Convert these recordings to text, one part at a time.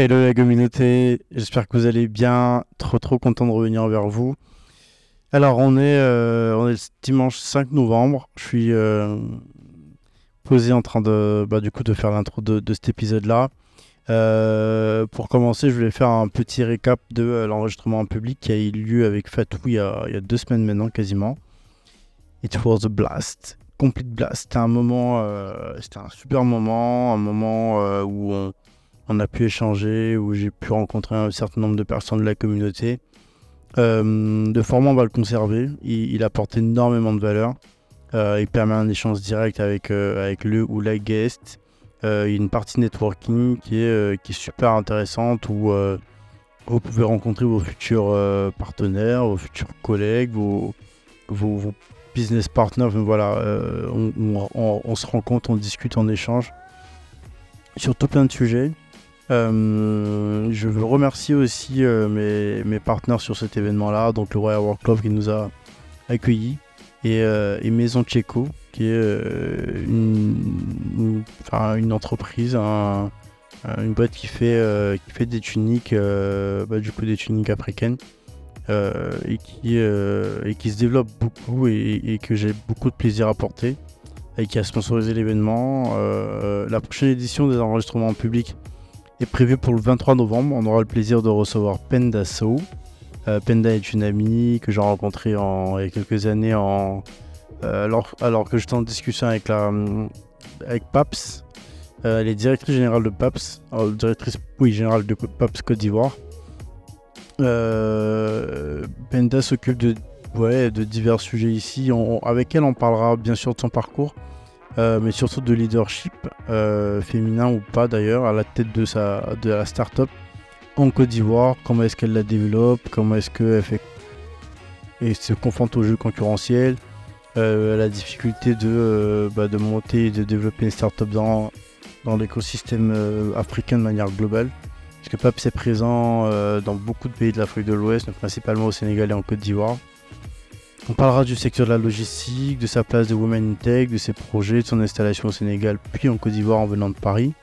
Hello la communauté, j'espère que vous allez bien. Trop trop content de revenir vers vous. Alors on est, euh, on est dimanche 5 novembre. Je suis euh, posé en train de, bah, du coup, de faire l'intro de, cet épisode-là. Euh, pour commencer, je voulais faire un petit récap de l'enregistrement en public qui a eu lieu avec Fatou il y, a, il y a deux semaines maintenant quasiment. It was a blast. Complete blast. C'était un moment, c'était un super moment, un moment où on on a pu échanger, où j'ai pu rencontrer un certain nombre de personnes de la communauté. Euh, le format, on va le conserver. Il, apporte énormément de valeur. Euh, il permet un échange direct avec, euh, avec le ou la guest. il y a une partie networking qui est, qui est super intéressante où vous pouvez rencontrer vos futurs partenaires, vos futurs collègues, vos, vos, business partners. Voilà, on, on, se rencontre, on discute, on échange sur tout plein de sujets. Euh, je veux remercier aussi euh, mes, partenaires sur cet événement-là, donc le Royal World Club qui nous a accueillis et, euh, Maison Tcheco qui est une, entreprise, une boîte qui fait, des tuniques, bah, du coup des tuniques africaines. et, qui, et qui se développe beaucoup et, et que j'ai beaucoup de plaisir à porter et qui a sponsorisé l'événement. la prochaine édition des enregistrements en public est prévu pour le 23 novembre. On aura le plaisir de recevoir Penda So. Euh, Penda est une amie que j'ai rencontrée il y a quelques années euh, alors, que j'étais en discussion avec, PAPS. Euh, elle est directrice générale de PAPS, directrice oui, générale de PAPS Côte d'Ivoire. Penda s'occupe de divers sujets ici. avec elle, on parlera bien sûr de son parcours, euh, mais surtout de leadership euh, féminin ou pas d'ailleurs à la tête de, sa, de la start-up en Côte d'Ivoire. Comment est-ce qu'elle la développe? Comment est-ce qu'elle fait et se confronte aux jeux concurrentiels euh, La difficulté de, bah, de monter et de développer une start-up dans, dans l'écosystème africain de manière globale. Parce que PAPS est présent dans beaucoup de pays de l'Afrique de l'Ouest, principalement au Sénégal et en Côte d'Ivoire. On parlera du secteur de la logistique, de sa place de Women in Tech, de ses projets, de son installation au Sénégal, puis en Côte d'Ivoire en venant de Paris.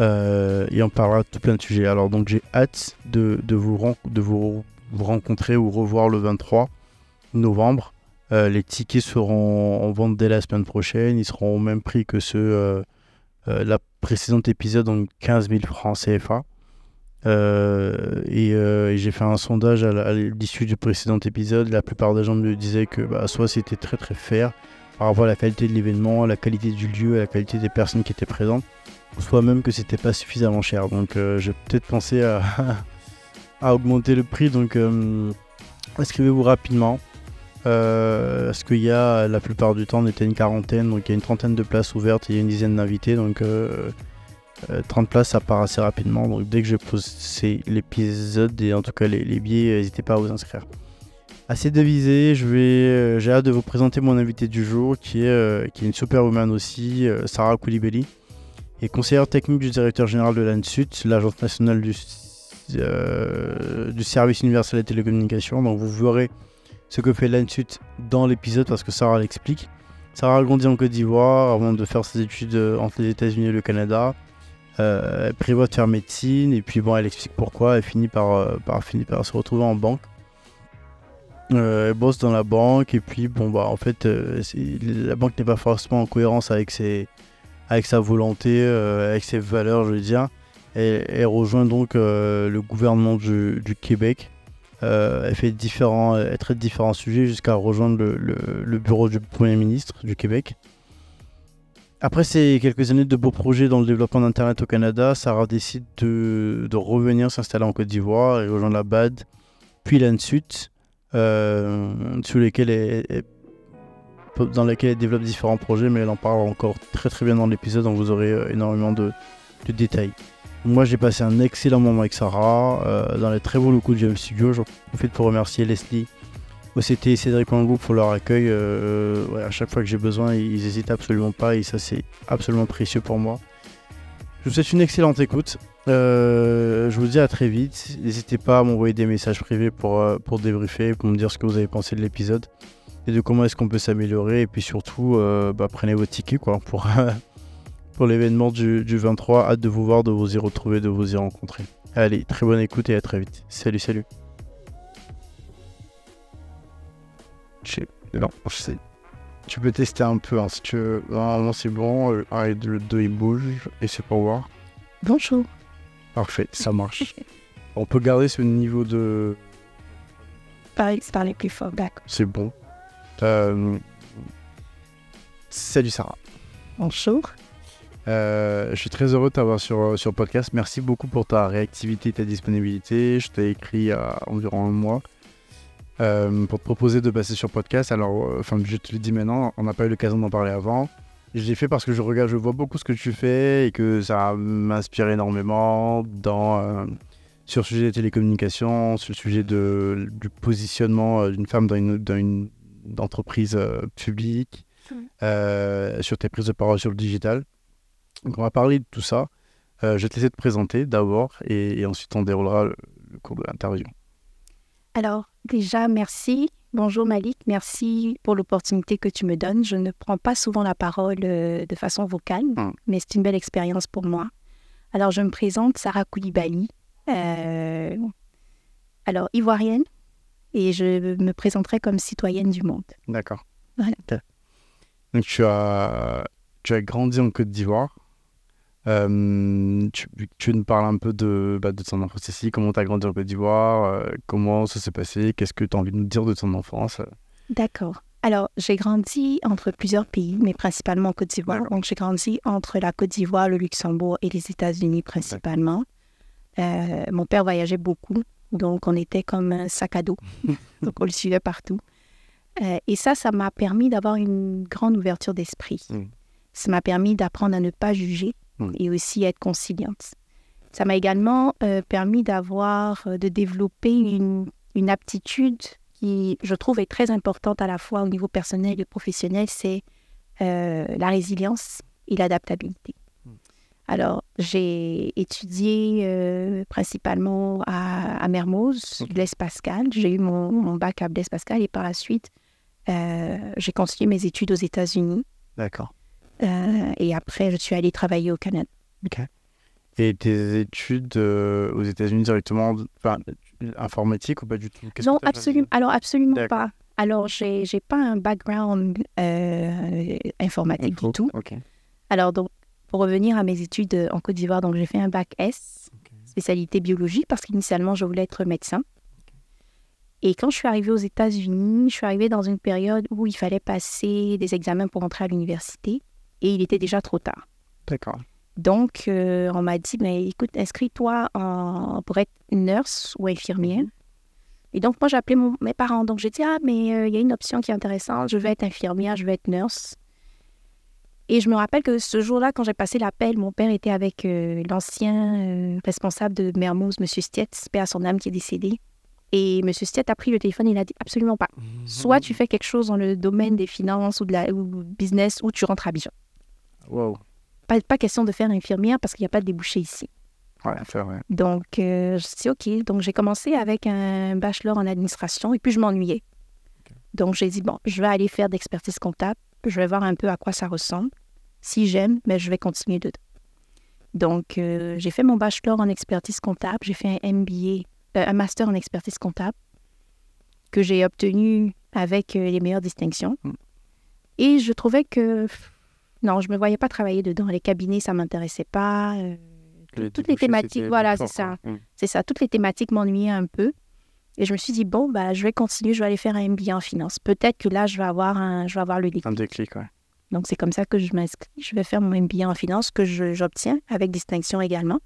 Euh, et on parlera de tout plein de sujets. Alors donc j'ai hâte de, vous, rencontrer ou revoir le 23 novembre. Euh, les tickets seront en vente dès la semaine prochaine. Ils seront au même prix que ceux euh, la précédente épisode, donc 15 000 francs CFA. Euh, euh, et, j'ai fait un sondage à l'issue du précédent épisode. La plupart des gens me disaient que bah, soit c'était très très fair par rapport à la qualité de l'événement, à la qualité du lieu, à la qualité des personnes qui étaient présentes, soit même que c'était pas suffisamment cher. Donc euh, j'ai peut-être pensé à, augmenter le prix. Donc inscrivez-vous rapidement. parce qu'il y a la plupart du temps on était une quarantaine, donc il y a une trentaine de places ouvertes et il y a une dizaine d'invités. Donc 30 euh, places, ça part assez rapidement. Donc dès que je pose l'épisode et en tout cas les, billets, n'hésitez pas à vous inscrire. Assez devisé, euh, j'ai hâte de vous présenter mon invité du jour qui est, euh, qui est une superwoman aussi, Sarah Koulibaly, et conseillère technique du directeur général de l'ANSUT, l'Agence nationale du, du service universel des télécommunications. Donc vous verrez ce que fait l'ANSUT dans l'épisode parce que Sarah l'explique. Sarah a grandi en Côte d'Ivoire avant de faire ses études entre les États-Unis et le Canada. Euh, elle prévoit de faire médecine et puis bon, elle explique pourquoi. Elle finit par, euh, par, finit par se retrouver en banque. Euh, elle bosse dans la banque et puis bon bah en fait la banque n'est pas forcément en cohérence avec ses avec sa volonté, avec ses valeurs, je veux dire. Elle, rejoint donc le gouvernement du, Québec. elle fait différents, elle traite différents sujets jusqu'à rejoindre le, bureau du Premier ministre du Québec. Après ces quelques années de beaux projets dans le développement d'Internet au Canada, Sarah décide de, revenir s'installer en Côte d'Ivoire et rejoindre la BAD, puis l'ANSUT, euh, lesquels dans lesquels elle développe différents projets, mais elle en parle encore très très bien dans l'épisode, donc vous aurez euh, énormément de, détails. Moi j'ai passé un excellent moment avec Sarah, euh, dans les très beaux locaux de GM Studio. J'en profite pour remercier Leslie c'était Cédric Wangou pour leur accueil. Euh, à chaque fois que j'ai besoin, ils n'hésitent absolument pas et ça, c'est absolument précieux pour moi. Je vous souhaite une excellente écoute. Euh, je vous dis à très vite. N'hésitez pas à m'envoyer des messages privés pour, euh, pour débriefer, pour me dire ce que vous avez pensé de l'épisode et de comment est-ce qu'on peut s'améliorer. Et puis surtout, bah, prenez vos tickets quoi, pour, pour l'événement du, du 23. Hâte de vous voir, de vous y retrouver, de vous y rencontrer. Allez, très bonne écoute et à très vite. Salut, salut. Non, je sais. Tu peux tester un peu hein, si tu veux. C'est bon. euh, Arrête, le 2 il bouge et c'est pour voir. Bonjour. Parfait, ça marche. On peut garder ce niveau de. Parlez, parlez plus fort, d'accord. C'est bon. Euh, Salut Sarah. Bonjour. Euh, je suis très heureux de t'avoir sur, sur le podcast. Merci beaucoup pour ta réactivité et ta disponibilité. Je t'ai écrit il y a environ un mois euh, pour te proposer de passer sur podcast. Alors, euh, enfin, je te le dis maintenant, on n'a pas eu l'occasion d'en parler avant. Je l'ai fait parce que je regarde, je vois beaucoup ce que tu fais et que ça m'inspire énormément dans, euh, sur le sujet des télécommunications, sur le sujet de, du positionnement d'une femme dans une, dans une entreprise euh, publique, euh, sur tes prises de parole sur le digital. Donc on va parler de tout ça. Je vais te laisser te présenter d'abord et, et ensuite on déroulera le, le cours de l'interview. Alors, déjà, merci. Bonjour Malik, merci pour l'opportunité que tu me donnes. Je ne prends pas souvent la parole euh, de façon vocale, Mm. mais c'est une belle expérience pour moi. Alors, je me présente, Sarah Koulibaly. euh, alors, ivoirienne, et je me présenterai comme citoyenne du monde. D'accord. Voilà. Ok. Donc tu as, tu as grandi en Côte d'Ivoire. Euh, tu, tu nous parles un peu de, bah, de ton enfance ici, comment tu as grandi en Côte d'Ivoire, euh, comment ça s'est passé, qu'est-ce que tu as envie de nous dire de ton enfance? D'accord. Alors, j'ai grandi entre plusieurs pays, mais principalement en Côte d'Ivoire. Donc, j'ai grandi entre la Côte d'Ivoire, le Luxembourg et les États-Unis principalement. Euh, mon père voyageait beaucoup, donc on était comme un sac à dos. donc, on le suivait partout. Et ça, ça m'a permis d'avoir une grande ouverture d'esprit. Mm. Ça m'a permis d'apprendre à ne pas juger Mm. et aussi être conciliante. Ça m'a également euh, permis d'avoir, euh, de développer une, une aptitude qui, je trouve, est très importante à la fois au niveau personnel et professionnel, c'est euh, la résilience et l'adaptabilité. Mm. Alors, j'ai étudié euh, principalement à, à Mermoz. Blaise Pascal. J'ai eu mon, mon bac à Blaise Pascal et par la suite, j'ai continué mes études aux États-Unis. D'accord. Euh, et après, je suis allée travailler au Canada. Et tes études euh, aux États-Unis directement, enfin, informatique ou pas du tout? Non, absolument. Alors, absolument pas. Alors, j'ai j'ai pas un background euh, informatique Info. du tout. Alors, donc, pour revenir à mes études en Côte d'Ivoire, donc j'ai fait un bac S, spécialité biologie, parce qu'initialement, je voulais être médecin. Et quand je suis arrivée aux États-Unis, je suis arrivée dans une période où il fallait passer des examens pour entrer à l'université, et il était déjà trop tard. D'accord. Donc, euh, on m'a dit, mais écoute, inscris-toi pour être nurse ou infirmière. Et donc, moi, j'ai appelé mon- mes parents. Donc, j'ai dit, ah, mais euh, il y a une option qui est intéressante. Je vais être infirmière, je vais être nurse. Et je me rappelle que ce jour-là, quand j'ai passé l'appel, mon père était avec euh, l'ancien responsable de Mermoz, M. Stietz, paix à son âme qui est décédé. Et M. Stietz a pris le téléphone et il a dit absolument pas. Soit tu fais quelque chose dans le domaine des finances ou de la ou business, ou tu rentres à Abidjan. Wow. Pas, pas question de faire infirmière parce qu'il n'y a pas de débouché ici. Ouais, vrai. Donc, euh, je dis OK. Donc, j'ai commencé avec un bachelor en administration et puis je m'ennuyais. Donc, j'ai dit, bon, je vais aller faire d'expertise comptable. Je vais voir un peu à quoi ça ressemble. Si j'aime, mais je vais continuer dedans. Donc, euh, j'ai fait mon bachelor en expertise comptable. J'ai fait un MBA, euh, un master en expertise comptable que j'ai obtenu avec euh, les meilleures distinctions. Mm. Et je trouvais que, pff, non, je ne me voyais pas travailler dedans. Les cabinets, ça ne m'intéressait pas. euh, Les toutes les thématiques, voilà, c'est ça. Mm. C'est ça, toutes les thématiques m'ennuyaient un peu. Et je me suis dit, bon, bah, je vais continuer, je vais aller faire un MBA en finance. Peut-être que là, je vais avoir, un, je vais avoir le déclic. Un déclic, ouais. Donc, c'est comme ça que je m'inscris. Je vais faire mon MBA en finance que j'obtiens avec distinction également.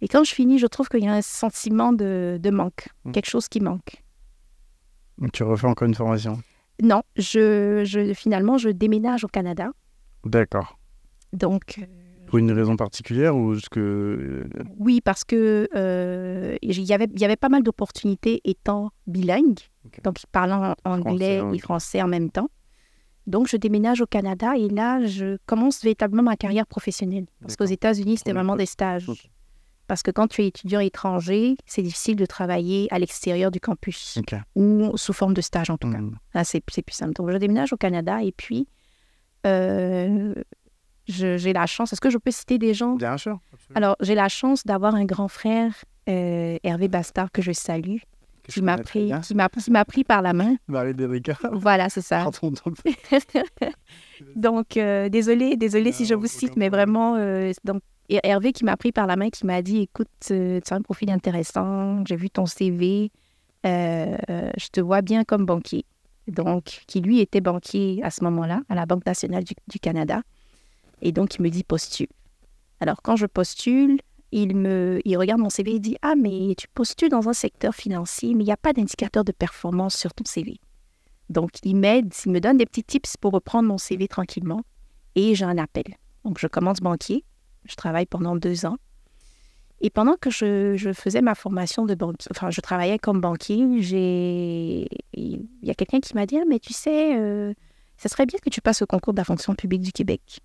Et quand je finis, je trouve qu'il y a un sentiment de, de manque, Mm. quelque chose qui manque. Donc, tu refais encore une formation? Non, je, je, finalement, je déménage au Canada. D'accord. Donc, euh, Pour une raison particulière ou juste que. euh, oui, parce que euh, il y avait, il y avait pas mal d'opportunités étant bilingue, donc parlant anglais Français, et français en même temps. Donc, je déménage au Canada et là, je commence véritablement ma carrière professionnelle. Parce qu'aux. États-Unis, c'était vraiment des stages. Parce que quand tu es étudiant étranger, c'est difficile de travailler à l'extérieur du campus ou sous forme de stage en tout cas. Mm. Là, c'est plus simple. Donc, je déménage au Canada et puis j'ai la chance. Est-ce que je peux citer des gens? Bien sûr. Alors, j'ai la chance d'avoir un grand frère, euh, Hervé Bastard, que je salue, qui m'a pris, qui m'a, qui m'a pris par la main. Marie. Voilà, c'est ça. Donc, euh, désolé, désolé si je vous cite, mais vraiment, euh, donc, Her- Hervé qui m'a pris par la main, qui m'a dit, écoute, euh, tu as un profil intéressant, j'ai vu ton CV, euh, euh, je te vois bien comme banquier. Donc, qui lui était banquier à ce moment-là, à la Banque nationale du, Canada. Et donc, il me dit, postule. Alors, quand je postule, il me, il regarde mon CV et dit, ah, mais tu postules dans un secteur financier, mais il n'y a pas d'indicateur de performance sur ton CV. Donc, il m'aide, il me donne des petits tips pour reprendre mon CV tranquillement et j'ai un appel. Donc, je commence banquier. Je travaille pendant deux ans. Et pendant que je, je faisais ma formation de banquier, enfin, je travaillais comme banquier, j'ai... il y a quelqu'un qui m'a dit, Ah, mais tu sais, euh, ça serait bien que tu passes au concours de la fonction publique du Québec.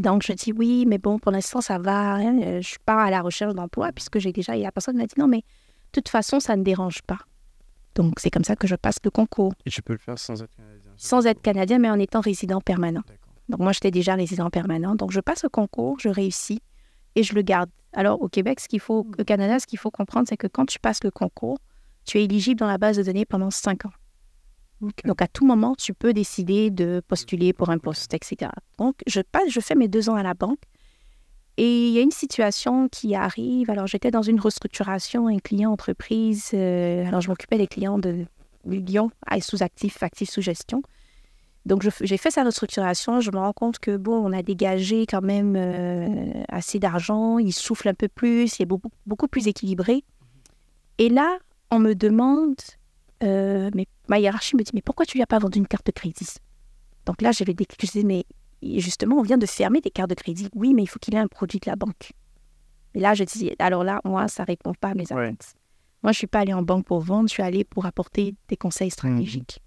Donc, je dis oui, mais bon, pour l'instant, ça va. hein, euh, Je suis pas à la recherche d'emploi puisque j'ai déjà... Et la personne m'a dit, non, mais de toute façon, ça ne dérange pas. Donc, c'est comme ça que je passe le concours Et tu peux le faire sans être canadien. sans être canadien, mais en étant résident permanent. Donc moi, j'étais déjà résident permanent. Donc je passe au concours, je réussis et je le garde. Alors au Québec, ce qu'il faut, au Canada, ce qu'il faut comprendre, c'est que quand tu passes le concours, tu es éligible dans la base de données pendant cinq ans. Donc à tout moment, tu peux décider de postuler pour un poste, etc. Donc je passe, je fais mes deux ans à la banque. Et il y a une situation qui arrive. Alors j'étais dans une restructuration, un client entreprise. euh, alors je m'occupais des clients de Lyon, sous actifs, actifs sous gestion. Donc, j'ai fait sa restructuration. Je me rends compte que, bon, on a dégagé quand même euh, assez d'argent. Il souffle un peu plus. Il est beaucoup, beaucoup plus équilibré. Et là, on me demande, euh, mais ma hiérarchie me dit, mais pourquoi tu lui as pas vendu une carte de crédit? Donc là, j'avais disais, mais justement, on vient de fermer des cartes de crédit. Oui, mais il faut qu'il ait un produit de la banque. Et là, je dis, alors là, moi, ça répond pas à mes Ouais. attentes. Moi, je suis pas allée en banque pour vendre. Je suis allée pour apporter des conseils stratégiques.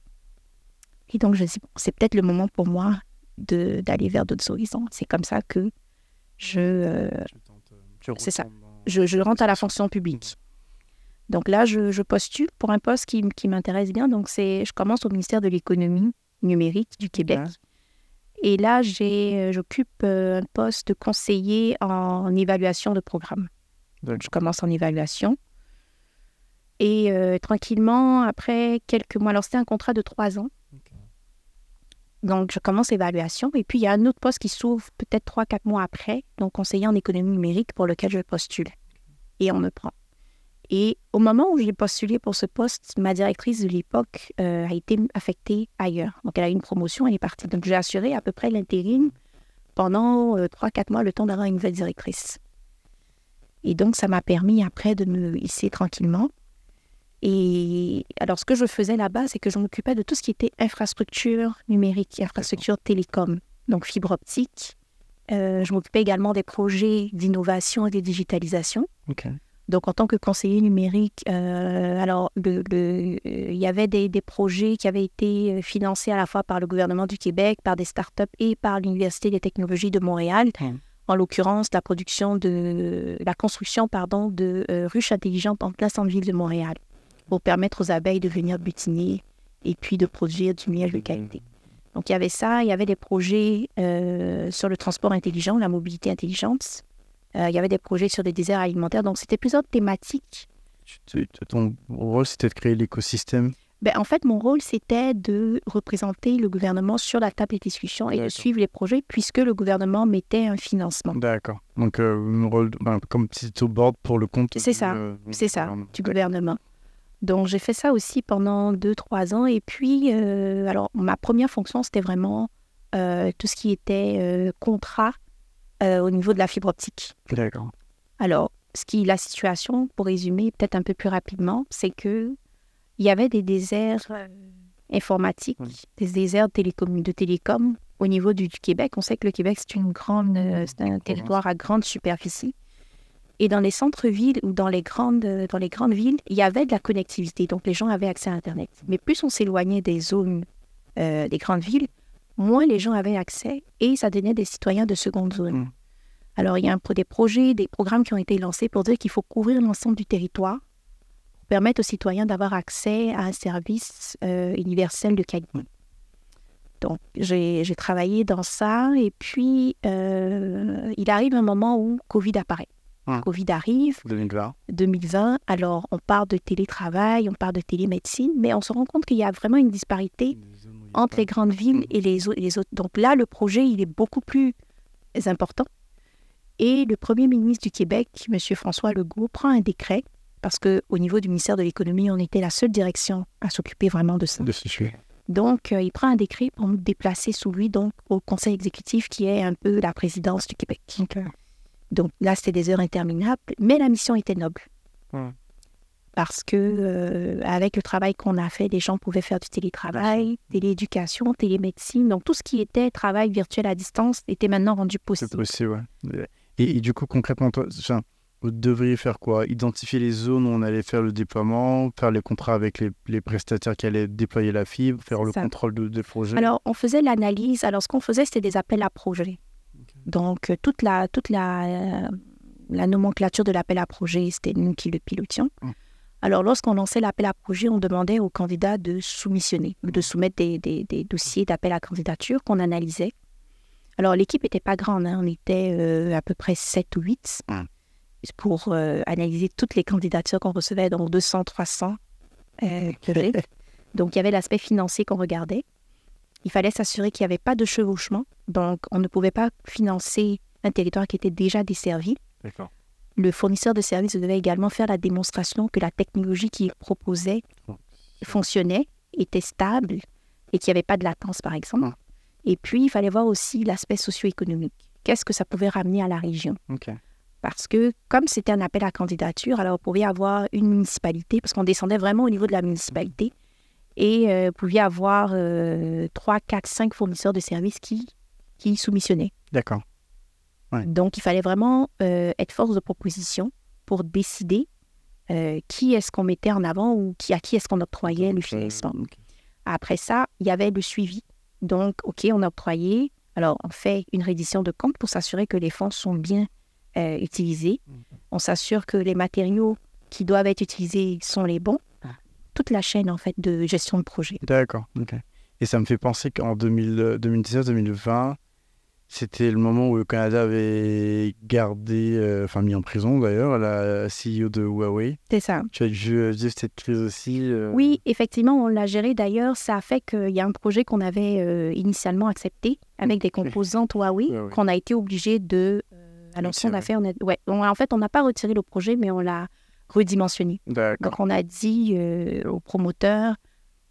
Et donc, je dis, bon, c'est peut-être le moment pour moi de- d'aller vers d'autres horizons. C'est comme ça que je, euh, Tu tentes, euh, tu C'est ça. je, je rentre à la fonction publique. Donc là, je, je postule pour un poste qui, qui m'intéresse bien. Donc, c'est, je commence au ministère de l'économie numérique du Québec. Et là, j'ai, euh, j'occupe un poste de conseiller en évaluation de programme. Donc, je commence en évaluation. Et euh, tranquillement, après quelques mois, alors c'était un contrat de trois ans. Donc, je commence l'évaluation. Et puis, il y a un autre poste qui s'ouvre peut-être trois, quatre mois après, donc conseiller en économie numérique pour lequel je postule. Et on me prend. Et au moment où j'ai postulé pour ce poste, ma directrice de l'époque euh, a été affectée ailleurs. Donc, elle a eu une promotion, elle est partie. Donc, j'ai assuré à peu près l'intérim pendant euh, trois, quatre mois, le temps d'avoir une nouvelle directrice. Et donc, ça m'a permis après de me hisser tranquillement. Et alors, ce que je faisais là-bas, c'est que je m'occupais de tout ce qui était infrastructure numérique, infrastructure télécom, donc fibre optique. Euh, je m'occupais également des projets d'innovation et de digitalisation. Donc, en tant que conseiller numérique, euh, alors, euh, il y avait des, des projets qui avaient été financés à la fois par le gouvernement du Québec, par des startups et par l'Université des technologies de Montréal. Mhm. En l'occurrence, la production de la construction pardon, de ruches intelligentes en plein centre-ville de Montréal pour permettre aux abeilles de venir butiner et puis de produire du miel de qualité. Donc, il y avait ça, il y avait des projets euh, sur le transport intelligent, la mobilité intelligente. Euh, il y avait des projets sur des déserts alimentaires. Donc, c'était plusieurs thématiques. Ton rôle, c'était de créer l'écosystème? Ben, en fait, mon rôle, c'était de représenter le gouvernement sur la table des discussions et de suivre les projets puisque le gouvernement mettait un financement. D'accord. Donc, euh, un rôle ben, comme petit au board pour le compte. C'est ça, euh, C'est ça, du gouvernement. Donc, j'ai fait ça aussi pendant deux, trois ans. Et puis, euh, alors, ma première fonction, c'était vraiment euh, tout ce qui était euh, contrat au niveau de la fibre optique. D'accord. Alors, ce qui la situation, pour résumer peut-être un peu plus rapidement, c'est que il y avait des déserts informatiques, Oui. des déserts de télécom, de télécom au niveau du, du Québec. On sait que le Québec, c'est une grande, c'est un territoire à grande superficie. Et dans les centres-villes ou dans les, grandes, euh, dans les grandes villes, il y avait de la connectivité. Donc, les gens avaient accès à Internet. Mais plus on s'éloignait des zones euh, des grandes villes, moins les gens avaient accès et ça donnait des citoyens de seconde zone. Mm. Alors, il y a un, des projets, des programmes qui ont été lancés pour dire qu'il faut couvrir l'ensemble du territoire pour permettre aux citoyens d'avoir accès à un service euh, universel de qualité. Donc, j'ai j'ai travaillé dans ça. Et puis, euh, il arrive un moment où Covid apparaît. Covid arrive, 2020. 2020. Alors, on parle de télétravail, on parle de télémédecine, mais on se rend compte qu'il y a vraiment une disparité entre les grandes villes et les autres. Donc là, le projet, il est beaucoup plus important. Et le premier ministre du Québec, M. François Legault, prend un décret, parce qu'au niveau du ministère de l'Économie, on était la seule direction à s'occuper vraiment de ça. De ce sujet. Donc, euh, il prend un décret pour nous déplacer sous lui, donc au conseil exécutif, qui est un peu la présidence du Québec. Donc là, c'était des heures interminables, mais la mission était noble. Ouais. Parce que euh, avec le travail qu'on a fait, les gens pouvaient faire du télétravail, télééducation, télémédecine. Donc tout ce qui était travail virtuel à distance était maintenant rendu C'est possible. possible, ouais. Et, et du coup, concrètement, toi, enfin, vous devriez faire quoi? Identifier les zones où on allait faire le déploiement, faire les contrats avec les, les prestataires qui allaient déployer la fibre, faire le Ça. contrôle de- des projets? Alors, on faisait l'analyse. Alors, ce qu'on faisait, c'était des appels à projets. Donc, euh, toute la, toute la, euh, la nomenclature de l'appel à projet, c'était nous qui le pilotions. Mm. Alors, lorsqu'on lançait l'appel à projet, on demandait aux candidats de soumissionner, de soumettre des, des- des dossiers d'appel à candidature qu'on analysait. Alors, l'équipe n'était pas grande, hein. on était euh, à peu près 7 ou 8 Mm. pour euh, analyser toutes les candidatures qu'on recevait, donc 200, 300 euh, projets. Donc, il y avait l'aspect financier qu'on regardait. Il fallait s'assurer qu'il n'y avait pas de chevauchement. Donc, on ne pouvait pas financer un territoire qui était déjà desservi. D'accord. Le fournisseur de services devait également faire la démonstration que la technologie qu'il proposait fonctionnait, était stable et qu'il n'y avait pas de latence, par exemple. Et puis, il fallait voir aussi l'aspect socio-économique. Qu'est-ce que ça pouvait ramener à la région? Parce que comme c'était un appel à candidature, alors vous pouviez avoir une municipalité, parce qu'on descendait vraiment au niveau de la municipalité, et euh, vous pouviez avoir euh, 3, 4, 5 fournisseurs de services qui, qui soumissionnaient. D'accord. Ouais. Donc, il fallait vraiment euh, être force de proposition pour décider euh, qui est-ce qu'on mettait en avant ou qui, à qui est-ce qu'on octroyait le financement. Après ça, il y avait le suivi. Donc, OK, on a octroyé. Alors, on fait une reddition de compte pour s'assurer que les fonds sont bien euh, utilisés. On s'assure que les matériaux qui doivent être utilisés sont les bons. Toute la chaîne, en fait, de gestion de projet. D'accord. Et ça me fait penser qu'en 2019-2020, c'était le moment où le Canada avait gardé, euh, enfin mis en prison d'ailleurs, la CEO de Huawei. C'est ça. Tu as dû vivre cette crise aussi euh, Oui, effectivement, on l'a géré. D'ailleurs, ça a fait qu'il y a un projet qu'on avait euh, initialement accepté avec des composantes Huawei qu'on a été obligé de. euh, alors, ce qu'on a fait, on a, ouais, on- en fait, on n'a pas retiré le projet, mais on l'a redimensionné. D'accord. Donc, on a dit euh, aux promoteurs,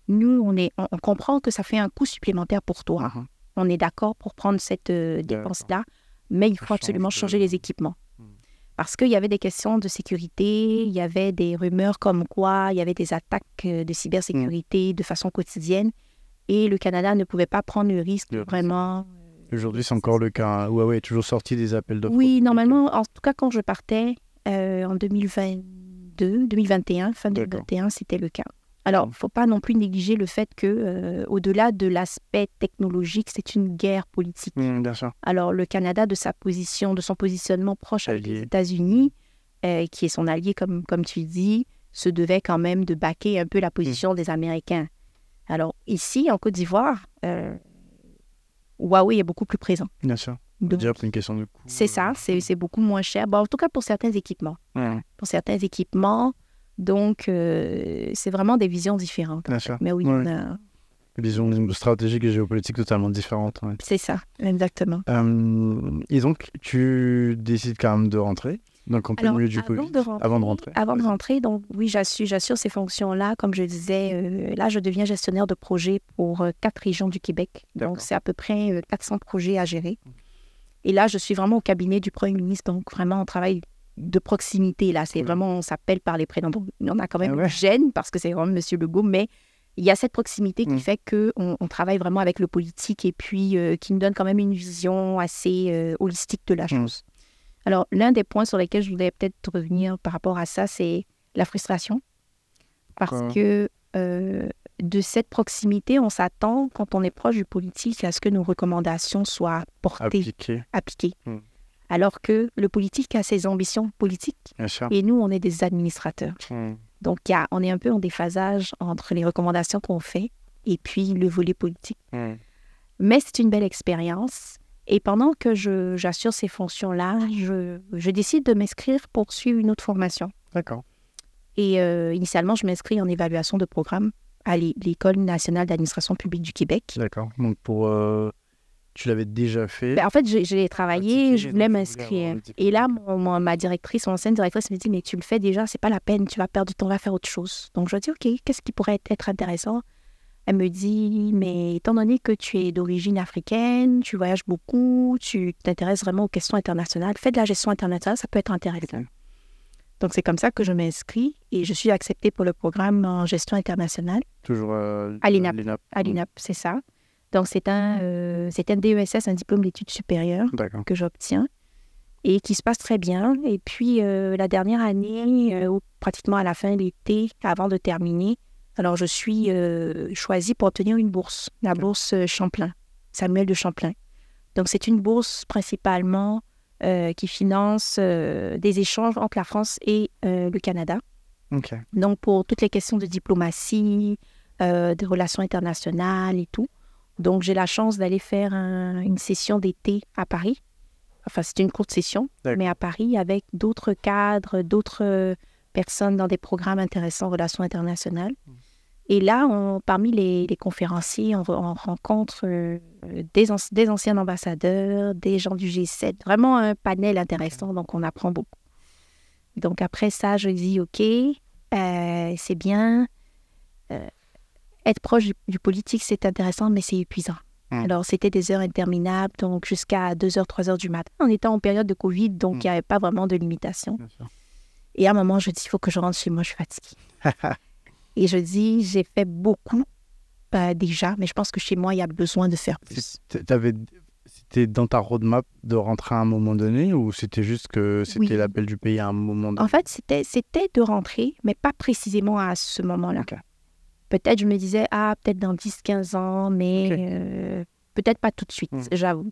nous, on, est, on, on comprend que ça fait un coût supplémentaire pour toi. Mhm. On est d'accord pour prendre cette euh, dépense-là, mais il faut Ça absolument change de- changer les équipements. Hmm. Parce qu'il y avait des questions de sécurité, il y avait des rumeurs comme quoi il y avait des attaques euh, de cybersécurité de façon quotidienne, et le Canada ne pouvait pas prendre le risque de vraiment... Aujourd'hui, c'est encore le cas. hein. Huawei est toujours sorti des appels d'offres. Oui, normalement, en tout cas, quand je partais euh, en 2022, 2021, fin D'accord. 2021, c'était le cas. Alors, il Mm. ne faut pas non plus négliger le fait que, euh, au-delà de l'aspect technologique, c'est une guerre politique. Bien sûr. Alors, le Canada, de sa position, de son positionnement proche avec les Allié. États-Unis, euh, qui est son allié, comme, comme tu dis, se devait quand même de baquer un peu la position Mm. des Américains. Alors, ici, en Côte d'Ivoire, euh, Huawei est beaucoup plus présent. Bien sûr. Déjà pour une question de coût. c'est ça, c'est c'est beaucoup moins cher. Bon, en tout cas, pour certains équipements. Pour certains équipements, donc, euh, c'est vraiment des visions différentes. bien sûr. Mais oui, Ouais. on a- Vision stratégique et géopolitique totalement différentes. ouais. c'est ça, exactement. Euh, et donc, tu décides quand même de rentrer, donc Alors, milieu du avant Covid. de rentrer, avant de rentrer. Avant de rentrer, donc oui, j'assure, j'assure ces fonctions-là. Comme je disais, euh, là, je deviens gestionnaire de projet pour euh, quatre régions du Québec. Donc, c'est à peu près euh, 400 projets à gérer. Et là, je suis vraiment au cabinet du Premier ministre. Donc, vraiment, on travaille de proximité. Là, c'est Cool. vraiment, on s'appelle par les prénoms. Donc, on a quand même Ah une ouais. gêne parce que c'est vraiment M. Legault, mais il y a cette proximité qui Mm. fait qu'on on travaille vraiment avec le politique et puis euh, qui nous donne quand même une vision assez euh, holistique de la Mm. chose. Alors, l'un des points sur lesquels je voulais peut-être revenir par rapport à ça, c'est la frustration. Parce que euh, de cette proximité, on s'attend, quand on est proche du politique, à ce que nos recommandations soient portées, Appliqué, appliquées. Mm. Alors que le politique a ses ambitions politiques bien sûr. et nous, on est des administrateurs. Hmm, Donc, y a- on est un peu en déphasage entre les recommandations qu'on fait et puis le volet politique. hmm. Mais c'est une belle expérience. Et pendant que j'assure ces fonctions-là, je, je décide de m'inscrire pour suivre une autre formation. D'accord. Et euh, initialement, je m'inscris en évaluation de programme à l'É- l'École nationale d'administration publique du Québec. D'accord. Donc, pour. euh, Tu l'avais déjà fait. Ben, en fait, j'ai- travaillé, je voulais m'inscrire. Et là, mon- mon- ma directrice, mon ancienne directrice me dit, mais tu le fais déjà, c'est pas la peine, tu vas perdre du temps, va faire autre chose. Donc, je dis, OK, qu'est-ce qui pourrait être- intéressant? Elle me dit, mais étant donné que tu es d'origine africaine, tu voyages beaucoup, tu t'intéresses vraiment aux questions internationales, fais de la gestion internationale, ça peut être intéressant. Donc, c'est comme ça que je m'inscris et je suis acceptée pour le programme en gestion internationale Toujours. euh, À l'INAP. l'INAP. à l'UNAP, c'est ça. Donc, c'est un, euh, c'est un DESS, un diplôme d'études supérieures que j'obtiens et qui se passe très bien. Et puis, euh, la dernière année, ou pratiquement à la fin de l'été, avant de terminer, alors je suis choisie pour obtenir une bourse, la bourse Champlain, Samuel de Champlain. Donc, c'est une bourse principalement euh, qui finance euh, des échanges entre la France et euh, le Canada. Donc, pour toutes les questions de diplomatie, de relations internationales et tout. Donc, j'ai la chance d'aller faire un- une session d'été à Paris. Enfin, c'est une courte session, mais à Paris avec d'autres cadres, d'autres personnes dans des programmes intéressants en relations internationales. Et là, on- parmi les, les conférenciers, on, re- on rencontre euh, des, anci- des anciens ambassadeurs, des gens du G7, vraiment un panel intéressant, donc on apprend beaucoup. Donc après ça, je dis, OK, euh, c'est bien, euh, être proche du, du politique, c'est intéressant, mais c'est épuisant. Mm. Alors, c'était des heures interminables, donc jusqu'à 2h, 3h du matin. On était en période de Covid, donc il Mm. n'y avait pas vraiment de limitation. Et à un moment, je dis, il faut que je rentre chez moi, je suis fatiguée. Et je dis, j'ai fait beaucoup euh, déjà, mais je pense que chez moi, il y a besoin de faire plus. C'était dans ta roadmap de rentrer à un moment donné ou c'était juste que c'était Oui. l'appel du pays à un moment donné? En fait, c'était, c'était de rentrer, mais pas précisément à ce moment-là. Peut-être, je me disais, ah, peut-être dans 10-15 ans, mais euh, peut-être pas tout de suite, Mm. j'avoue.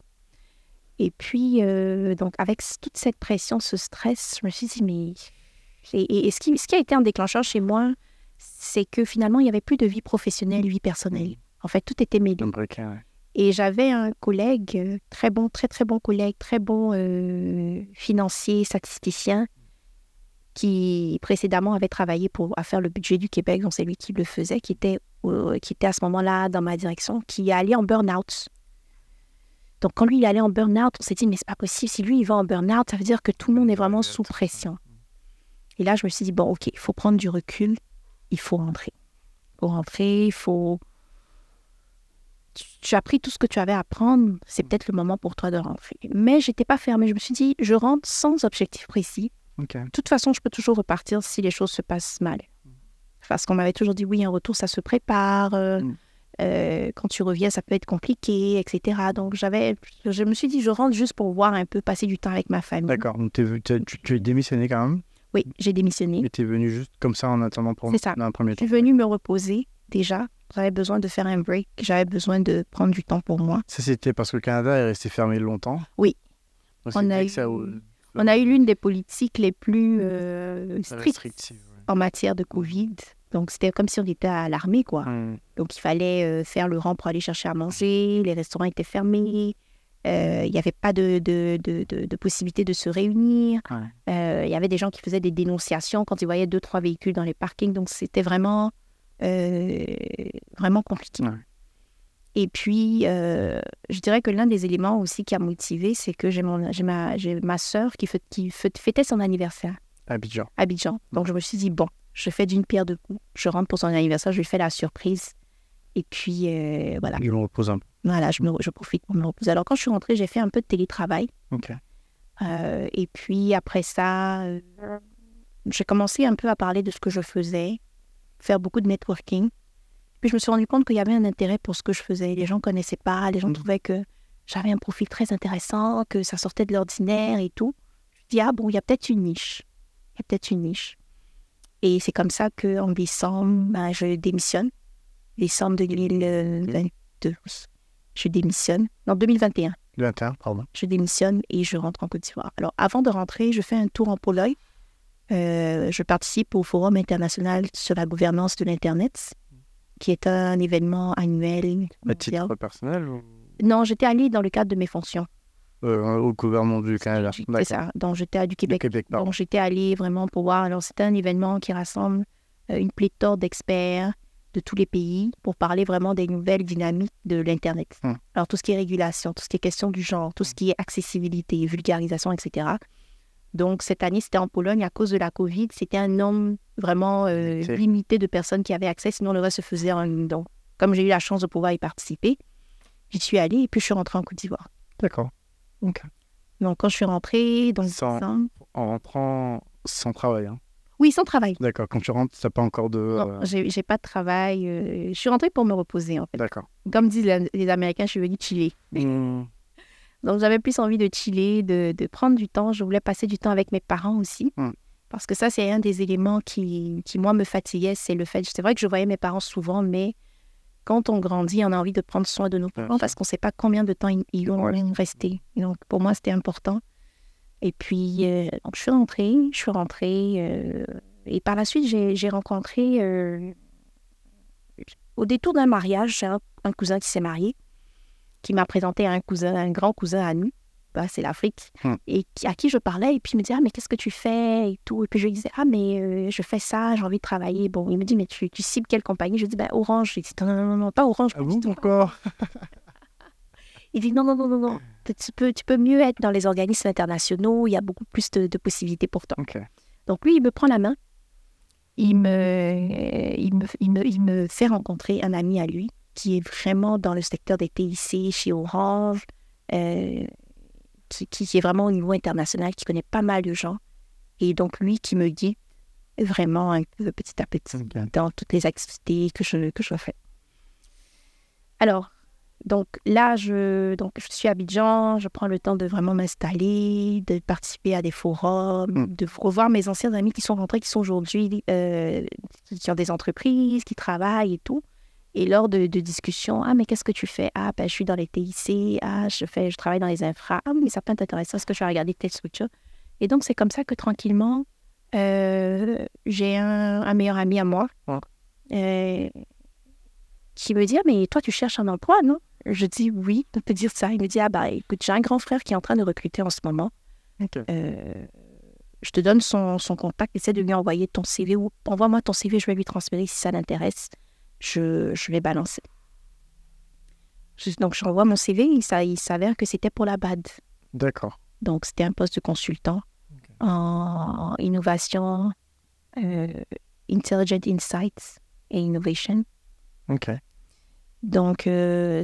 Et puis, euh, donc, avec toute cette pression, ce stress, je me suis dit, mais. Et, et- et ce, qui, ce qui a été un déclencheur chez moi, c'est que finalement, il n'y avait plus de vie professionnelle, vie personnelle. En fait, tout était mêlé. Ouais. Et j'avais un collègue, euh, très bon, très très bon collègue, très bon euh, financier, statisticien, qui précédemment avait travaillé pour à faire le budget du Québec, donc c'est lui qui le faisait, qui était, euh, qui était à ce moment-là dans ma direction, qui est allé en burn-out. Donc quand lui il est allé en burn-out, on s'est dit mais c'est pas possible, si lui il va en burn-out, ça veut dire que tout le monde est vraiment sous pression. Et là je me suis dit bon ok, il faut prendre du recul, il faut rentrer. Il faut rentrer, il faut tu, tu as appris tout ce que tu avais à apprendre, c'est peut-être le moment pour toi de rentrer. Mais j'étais pas fermée. Je me suis dit, je rentre sans objectif précis. De toute façon, je peux toujours repartir si les choses se passent mal. Parce qu'on m'avait toujours dit, oui, un retour, ça se prépare. euh, Mm. euh, quand tu reviens, ça peut être compliqué, etc. Donc, j'avais, je me suis dit, je rentre juste pour voir un peu, passer du temps avec ma famille. D'accord. Donc tu es démissionné quand même, Oui, j'ai démissionné. mais t'es venu juste comme ça en attendant pour C'est ça. dans un premier Je temps. suis venue me reposer déjà. J'avais besoin de faire un break. J'avais besoin de prendre du temps pour moi. Ça c'était parce que le Canada est resté fermé longtemps. Oui. Donc, On a eu- ça- On a eu l'une des politiques les plus euh, strictes ouais. en matière de Covid. Donc, c'était comme si on était à l'armée, quoi. Hmm. Donc, il fallait euh, faire le rang pour aller chercher à manger. Les restaurants étaient fermés. Euh, Il n'y avait pas de, de, de, possibilité de se réunir. Ouais. Euh, Il y avait des gens qui faisaient des dénonciations quand ils voyaient deux, trois véhicules dans les parkings. Donc, c'était vraiment, euh, vraiment compliqué. Ouais. Et puis, euh, je dirais que l'un des éléments aussi qui a motivé, c'est que j'ai mon- j'ai ma, j'ai ma soeur qui, fête- qui fêtait son anniversaire. Abidjan. Abidjan. Donc, je me suis dit, bon, je fais d'une pierre deux coups. Je rentre pour son anniversaire, je lui fais la surprise. Et puis, euh, voilà. Ils l'ont repose un peu. Voilà, je, me, je profite pour me reposer. Alors, quand je suis rentrée, j'ai fait un peu de télétravail. Ok. Euh, et puis, après ça, euh, j'ai commencé un peu à parler de ce que je faisais, faire beaucoup de networking. Puis, je me suis rendu compte qu'il y avait un intérêt pour ce que je faisais. Les gens ne connaissaient pas, les gens Mhm. trouvaient que j'avais un profil très intéressant, que ça sortait de l'ordinaire et tout. Je me dis, ah bon, il y a peut-être une niche. Il y a peut-être une niche. Et c'est comme ça qu'en décembre, ben, je démissionne. Décembre 2022, je démissionne. Non, 2021 Le 21, pardon. je démissionne et je rentre en Côte d'Ivoire. Alors, avant de rentrer, je fais un tour en Pologne. Euh, je participe au Forum international sur la gouvernance de l'Internet, qui est un événement annuel À titre personnel ou... Non, j'étais allée dans le cadre de mes fonctions. Euh, au gouvernement du Canada. C'est ça. Donc, j'étais à du Du Québec. Québec, pardon. Donc, j'étais allée vraiment pour voir. Alors, c'était un événement qui rassemble euh, une pléthore d'experts de tous les pays pour parler vraiment des nouvelles dynamiques de l'Internet. Hmm. Alors, tout ce qui est régulation, tout ce qui est question du genre, tout ce qui est accessibilité, vulgarisation, etc. Donc, cette année, c'était en Pologne à cause de la COVID. C'était un nombre vraiment euh, Limité. de personnes qui avaient accès, sinon le reste se faisait en. Donc, comme j'ai eu la chance de pouvoir y participer, j'y suis allée et puis je suis rentrée en Côte d'Ivoire. D'accord. Donc, quand je suis rentrée, donc, Sans- décembre- En rentrant sans travail. hein. Oui, sans travail. D'accord. Quand tu rentres, t'as pas encore de. Non, euh, j'ai j'ai pas de travail. euh, je suis rentrée pour me reposer, en fait. D'accord. Comme disent les, les Américains, je suis venue chiller. Hmm. Donc, j'avais plus envie de chiller, de, de prendre du temps. Je voulais passer du temps avec mes parents aussi. Hmm. Parce que ça, c'est un des éléments qui, qui, moi, me fatiguait. C'est le fait. C'est vrai que je voyais mes parents souvent, mais quand on grandit, on a envie de prendre soin de nos parents parce qu'on ne sait pas combien de temps ils, ils Ouais. rester. Et donc, pour moi, c'était important. Et puis, euh, donc, je suis rentrée. Je suis rentrée. euh, et par la suite, j'ai rencontré, euh, au détour d'un mariage, j'ai un, un cousin qui s'est marié, qui m'a présenté à un cousin, un grand cousin à nous. Bah, c'est l'Afrique. Hmm. Et qui- à qui je parlais. Et puis, il me dit, ah, mais qu'est-ce que tu fais et tout? Et puis, je lui disais, ah, mais je fais ça, j'ai envie de travailler. Bon, il me dit, mais tu, tu cibles quelle compagnie? Je dis, bah, Orange. Je dis, non, non, non, non, pas Orange. Ah bon. Encore Il dit, non, non, non, non, non. Tu peux, tu peux mieux être dans les organismes internationaux. Il y a beaucoup plus de, de possibilités pour toi. Donc lui, il me prend la main, il me, il me, il me, il me fait rencontrer un ami à lui qui est vraiment dans le secteur des TIC chez Orange, euh, qui, qui, est vraiment au niveau international, qui connaît pas mal de gens. Et donc lui qui me guide vraiment un peu petit à petit dans toutes les activités que je, que je fais. Alors, donc là, je, donc, je suis à Abidjan, je prends le temps de vraiment m'installer, de participer à des forums, Mm. de revoir mes anciens amis qui sont rentrés, qui sont aujourd'hui euh, ont des entreprises, qui travaillent et tout. Et lors de, de discussions, ah, mais qu'est-ce que tu fais? Ah, ben, je suis dans les TIC, ah, je, fais, je travaille dans les infras, ah, mais ça peut t'intéresser, est-ce que je vais regarder telle structure Et donc, c'est comme ça que tranquillement, euh, j'ai un, un meilleur ami à moi euh, qui me dit, ah, mais toi, tu cherches un emploi, non? Je dis oui, on peut dire ça. Il me dit, ah, bah, écoute, j'ai un grand frère qui est en train de recruter en ce moment. Euh, je te donne son, son contact, essaie de lui envoyer ton CV ou envoie-moi ton CV, je vais lui transférer si ça l'intéresse. Je, je vais balancer. Je- donc, j'envoie mon CV et ça, il s'avère que c'était pour la BAD. D'accord. Donc, c'était un poste de consultant en innovation, euh, Intelligent Insights et Innovation. Ok. Donc, euh,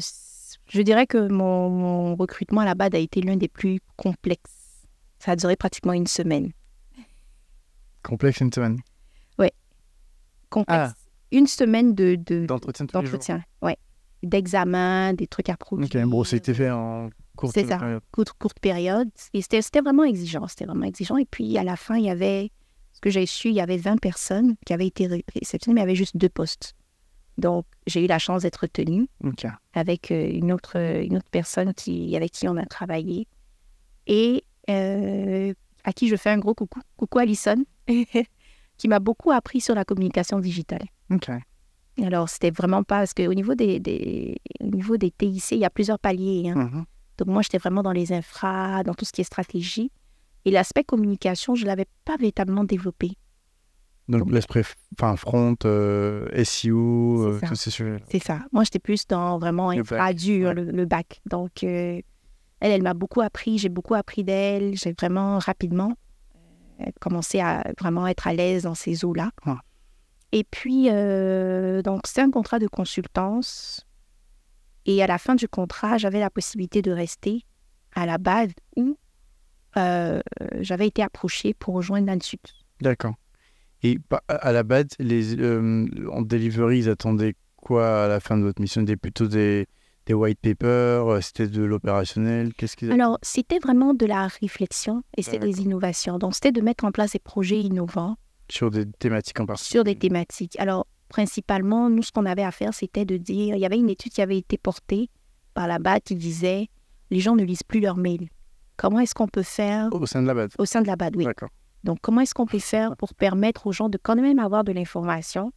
je dirais que mon, mon recrutement à la BAD a été l'un des plus complexes. Ça a duré pratiquement une semaine. Complexe une semaine. Complexe. Une semaine de, de- D'entretien jours. d'entretien, ouais. D'examen, des trucs à produire. Ok. Bon, c'était fait en courte C'est ça. période. courte, courte période. Et c'était c'était vraiment exigeant. C'était vraiment exigeant. Et puis, à la fin, il y avait, ce que j'ai su, il y avait 20 personnes qui avaient été ré- réceptionnées, mais il y avait juste deux postes. Donc, j'ai eu la chance d'être retenue Ok. avec euh, une autre, une autre personne qui, avec qui on a travaillé et euh, à qui je fais un gros coucou. Coucou Alison, qui m'a beaucoup appris sur la communication digitale. Ok. Alors, c'était vraiment pas parce qu'au niveau des, des, au niveau des TIC, il y a plusieurs paliers. hein. Mhm. Donc, moi, j'étais vraiment dans les infras, dans tout ce qui est stratégie. Et l'aspect communication, je ne l'avais pas véritablement développé. Donc, l'esprit, enfin, front, euh, SEO, euh, tous ces sujets. C'est ça. Moi, j'étais plus dans vraiment Le bac, dur, ouais. le, le bac. Donc, euh, elle, elle m'a beaucoup appris. J'ai beaucoup appris d'elle. J'ai vraiment rapidement commencé à vraiment être à l'aise dans ces eaux-là. Ouais. Et puis, donc, c'est un contrat de consultance. Et à la fin du contrat, j'avais la possibilité de rester à la base où j'avais été approchée pour rejoindre l'Ansut. D'accord. Et à la base, les, euh, en delivery, ils attendaient quoi à la fin de votre mission? Des plutôt des, des white papers euh, C'était de l'opérationnel? Qu'est-ce qu'ils Alors, c'était vraiment de la réflexion et c'était des D'accord. innovations. Donc, c'était de mettre en place des projets innovants Sur des thématiques en particulier? Sur des thématiques. Alors, principalement, nous, ce qu'on avait à faire, c'était de dire, il y avait une étude qui avait été portée par la BAT qui disait, les gens ne lisent plus leurs mails. Comment est-ce qu'on peut faire Au sein de la base au sein de la BAD, oui. D'accord. Donc, comment est-ce qu'on peut faire pour permettre aux gens de quand même avoir de l'information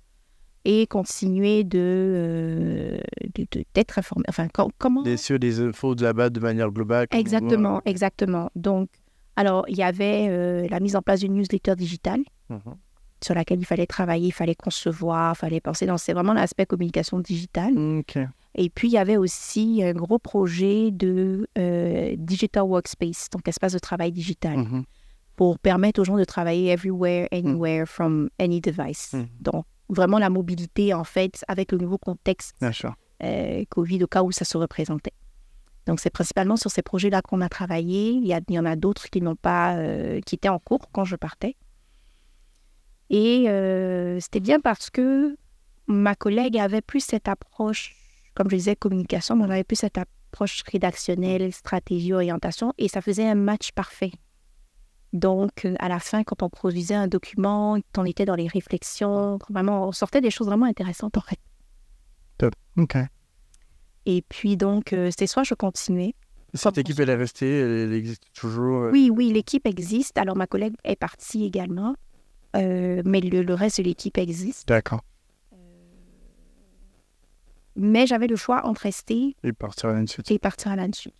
et continuer de, euh, d'être informé? Enfin, com- comment? Sur les infos de là-bas de manière globale. Exactement, exactement. Donc, alors, il y avait euh, la mise en place d'une newsletter digitale Mhm. sur laquelle il fallait travailler, il fallait concevoir, il fallait penser. Donc, c'est vraiment l'aspect communication digitale. Ok. Et puis, il y avait aussi un gros projet de euh, digital workspace, donc espace de travail digital, Mhm. Pour permettre aux gens de travailler everywhere, anywhere, from any device. Mhm. Donc, vraiment la mobilité, en fait, avec le nouveau contexte euh, Covid au cas où ça se représentait. Donc, c'est principalement sur ces projets-là qu'on a travaillé. Il y, a- il y en a d'autres qui n'ont pas, euh, qui étaient en cours quand je partais. Et euh, c'était bien parce que ma collègue avait plus cette approche, comme je disais, communication, mais on avait plus cette approche rédactionnelle, stratégie, orientation, et ça faisait un match parfait. Donc, euh, à la fin, quand on produisait un document, quand on était dans les réflexions, vraiment, on sortait des choses vraiment intéressantes, en fait. Ok. Et puis donc, euh, c'était soit je continuais. Cette équipe, elle est restée, elle, elle existe toujours. euh, Oui, oui, l'équipe existe. Alors ma collègue est partie également, euh, mais le, le reste de l'équipe existe. D'accord. Mais j'avais le choix entre rester Et partir là-dessus. et partir à l'ANSUS,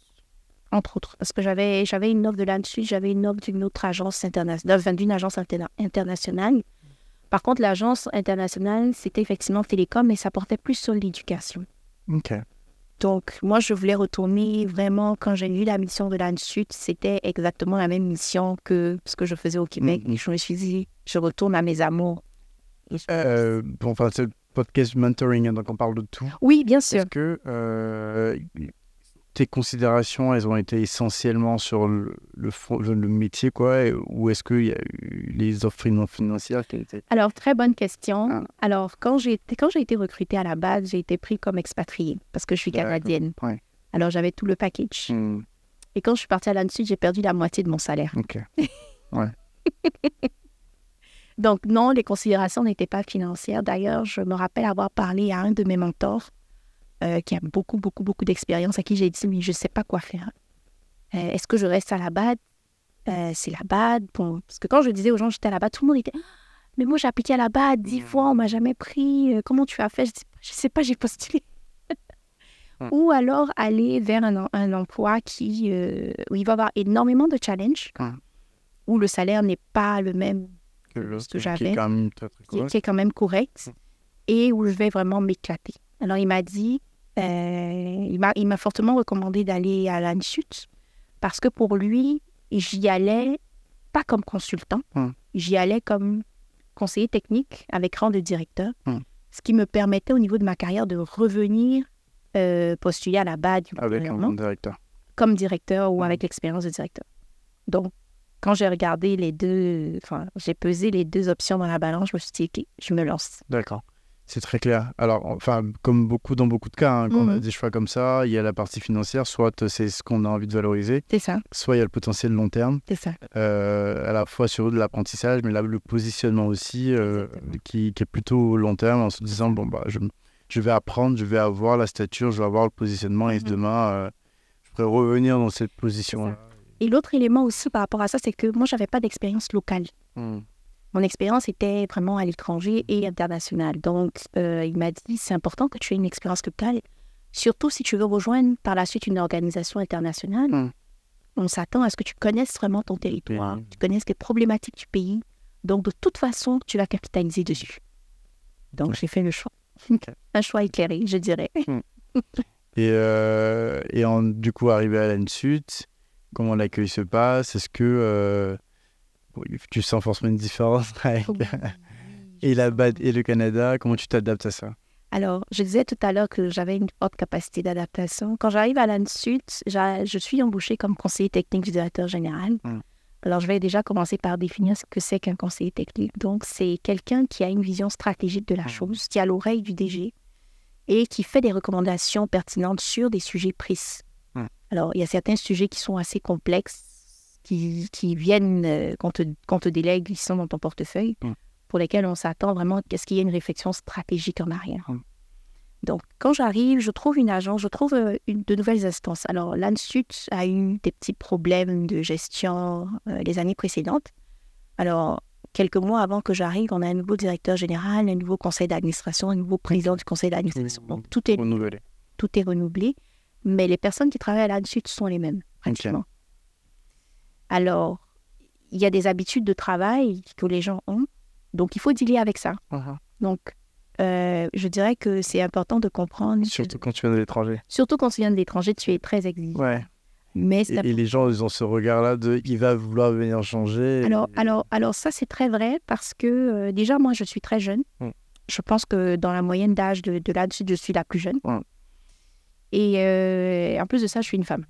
entre autres. Parce que j'avais, j'avais une offre de l'ANSUS, j'avais une offre d'une autre agence internationale, enfin, d'une agence interna- internationale. Par contre, l'agence internationale, c'était effectivement télécom, mais ça portait plus sur l'éducation. Ok. Donc, moi, je voulais retourner vraiment, quand j'ai lu la mission de l'ANSUT, c'était exactement la même mission que ce que je faisais au Québec. Et je me suis dit, je retourne à mes amours. Euh, bon, enfin, c'est le podcast mentoring, hein, donc on parle de tout. Oui, bien sûr. Est-ce que euh, tes considérations, elles ont été essentiellement sur le, le, fond- le métier, quoi, ou est-ce qu'il y a eu les offres finan- financières qui étaient... Alors, très bonne question. Ah. Alors, quand j'ai été, quand j'ai été recrutée à la base, j'ai été prise comme expatriée parce que je suis canadienne. Ouais. Alors, j'avais tout le package. Hmm, Et quand je suis partie à l'ANSUT, j'ai perdu la moitié de mon salaire. ok. Donc, non, les considérations n'étaient pas financières. D'ailleurs, je me rappelle avoir parlé à un de mes mentors euh, qui a beaucoup, beaucoup, beaucoup d'expérience, à qui j'ai dit, mais je ne sais pas quoi faire. Euh, Est-ce que je reste à la BAD Euh, C'est la BAD. Bon, parce que quand je disais aux gens que j'étais à la BAD, tout le monde était, Ah, mais moi j'ai appliqué à la BAD dix fois, on m'a jamais pris. Comment tu as fait? Je ne sais pas, j'ai postulé. Hmm. Ou alors aller vers un, un emploi qui, où il va y avoir énormément de challenges, Hmm. où le salaire n'est pas le même Que le- j'avais. qui, qui est quand même correct Mm. et où je vais vraiment m'éclater. Alors, il m'a dit, il m'a il m'a fortement recommandé d'aller à l'ANSUT parce que pour lui, j'y allais pas comme consultant, Mm. j'y allais comme conseiller technique avec rang de directeur, Mm. ce qui me permettait au niveau de ma carrière de revenir euh, postuler à la BAD Avec un directeur. comme directeur ou Mhm. avec l'expérience de directeur. Donc, quand j'ai regardé les deux, enfin, j'ai pesé les deux options dans la balance, je me suis dit, OK, je me lance. D'accord. C'est très clair. Alors, enfin, comme beaucoup dans beaucoup de cas, hein, quand on a Mhm. des choix comme ça, il y a la partie financière, soit c'est ce qu'on a envie de valoriser, C'est ça, soit il y a le potentiel long terme, c'est ça. euh, à la fois sur de l'apprentissage, mais là, le positionnement aussi, euh, qui, qui est plutôt long terme, en se disant, bon, bah, je, je vais apprendre, je vais avoir la stature, je vais avoir le positionnement, et Mhm. demain, euh, je pourrais revenir dans cette position-là. Et l'autre élément aussi par rapport à ça, c'est que moi, j'avais pas d'expérience locale. Mhm. Mon expérience était vraiment à l'étranger et internationale. Donc, euh, il m'a dit, c'est important que tu aies une expérience locale, surtout si tu veux rejoindre par la suite une organisation internationale. Mm. On s'attend à ce que tu connaisses vraiment ton territoire, tu connaisses les problématiques du pays. Donc, de toute façon, tu vas capitaliser dessus. Donc, j'ai fait le choix. Un choix éclairé, je dirais. Et, euh, et en, du coup, arrivé à l'ANSUT, comment l'accueil se passe? Est-ce que euh, tu sens forcément une différence avec et, la BAD et le Canada Comment tu t'adaptes à ça? Alors, je disais tout à l'heure que j'avais une haute capacité d'adaptation. Quand j'arrive à j'a- je suis embauchée comme conseiller technique du directeur général. Mm. Alors, je vais déjà commencer par définir ce que c'est qu'un conseiller technique. Donc, c'est quelqu'un qui a une vision stratégique de la Mm. chose, qui a l'oreille du DG et qui fait des recommandations pertinentes sur des sujets précis. Mm. Alors, il y a certains sujets qui sont assez complexes, qui, qui viennent, euh, qu'on te, te délègue, qui sont dans ton portefeuille, Mm. pour lesquels on s'attend vraiment à ce qu'il y ait une réflexion stratégique en arrière. Mm. Donc, quand j'arrive, je trouve une agence, je trouve euh, une, de nouvelles instances. Alors, l'ANSUT a eu des petits problèmes de gestion euh, les années précédentes. Alors, quelques mois avant que j'arrive, on a un nouveau directeur général, un nouveau conseil d'administration, un nouveau président du conseil d'administration. Donc tout est, Renouvelé. tout est renouvelé, mais les personnes qui travaillent là-dessus sont les mêmes, pratiquement. Alors, il y a des habitudes de travail que les gens ont, donc il faut dealer avec ça. Donc, euh, je dirais que c'est important de comprendre. Surtout quand tu viens de l'étranger. surtout quand tu viens de l'étranger, tu es très exigeant. Ouais. Mais Et, les gens, ils ont ce regard-là de il va vouloir venir changer. alors, Et- alors, alors, ça, c'est très vrai parce que euh, déjà, moi, je suis très jeune. Mm. Je pense que dans la moyenne d'âge de, de là-dessus, je suis la plus jeune. Mm. Et euh, en plus de ça, je suis une femme.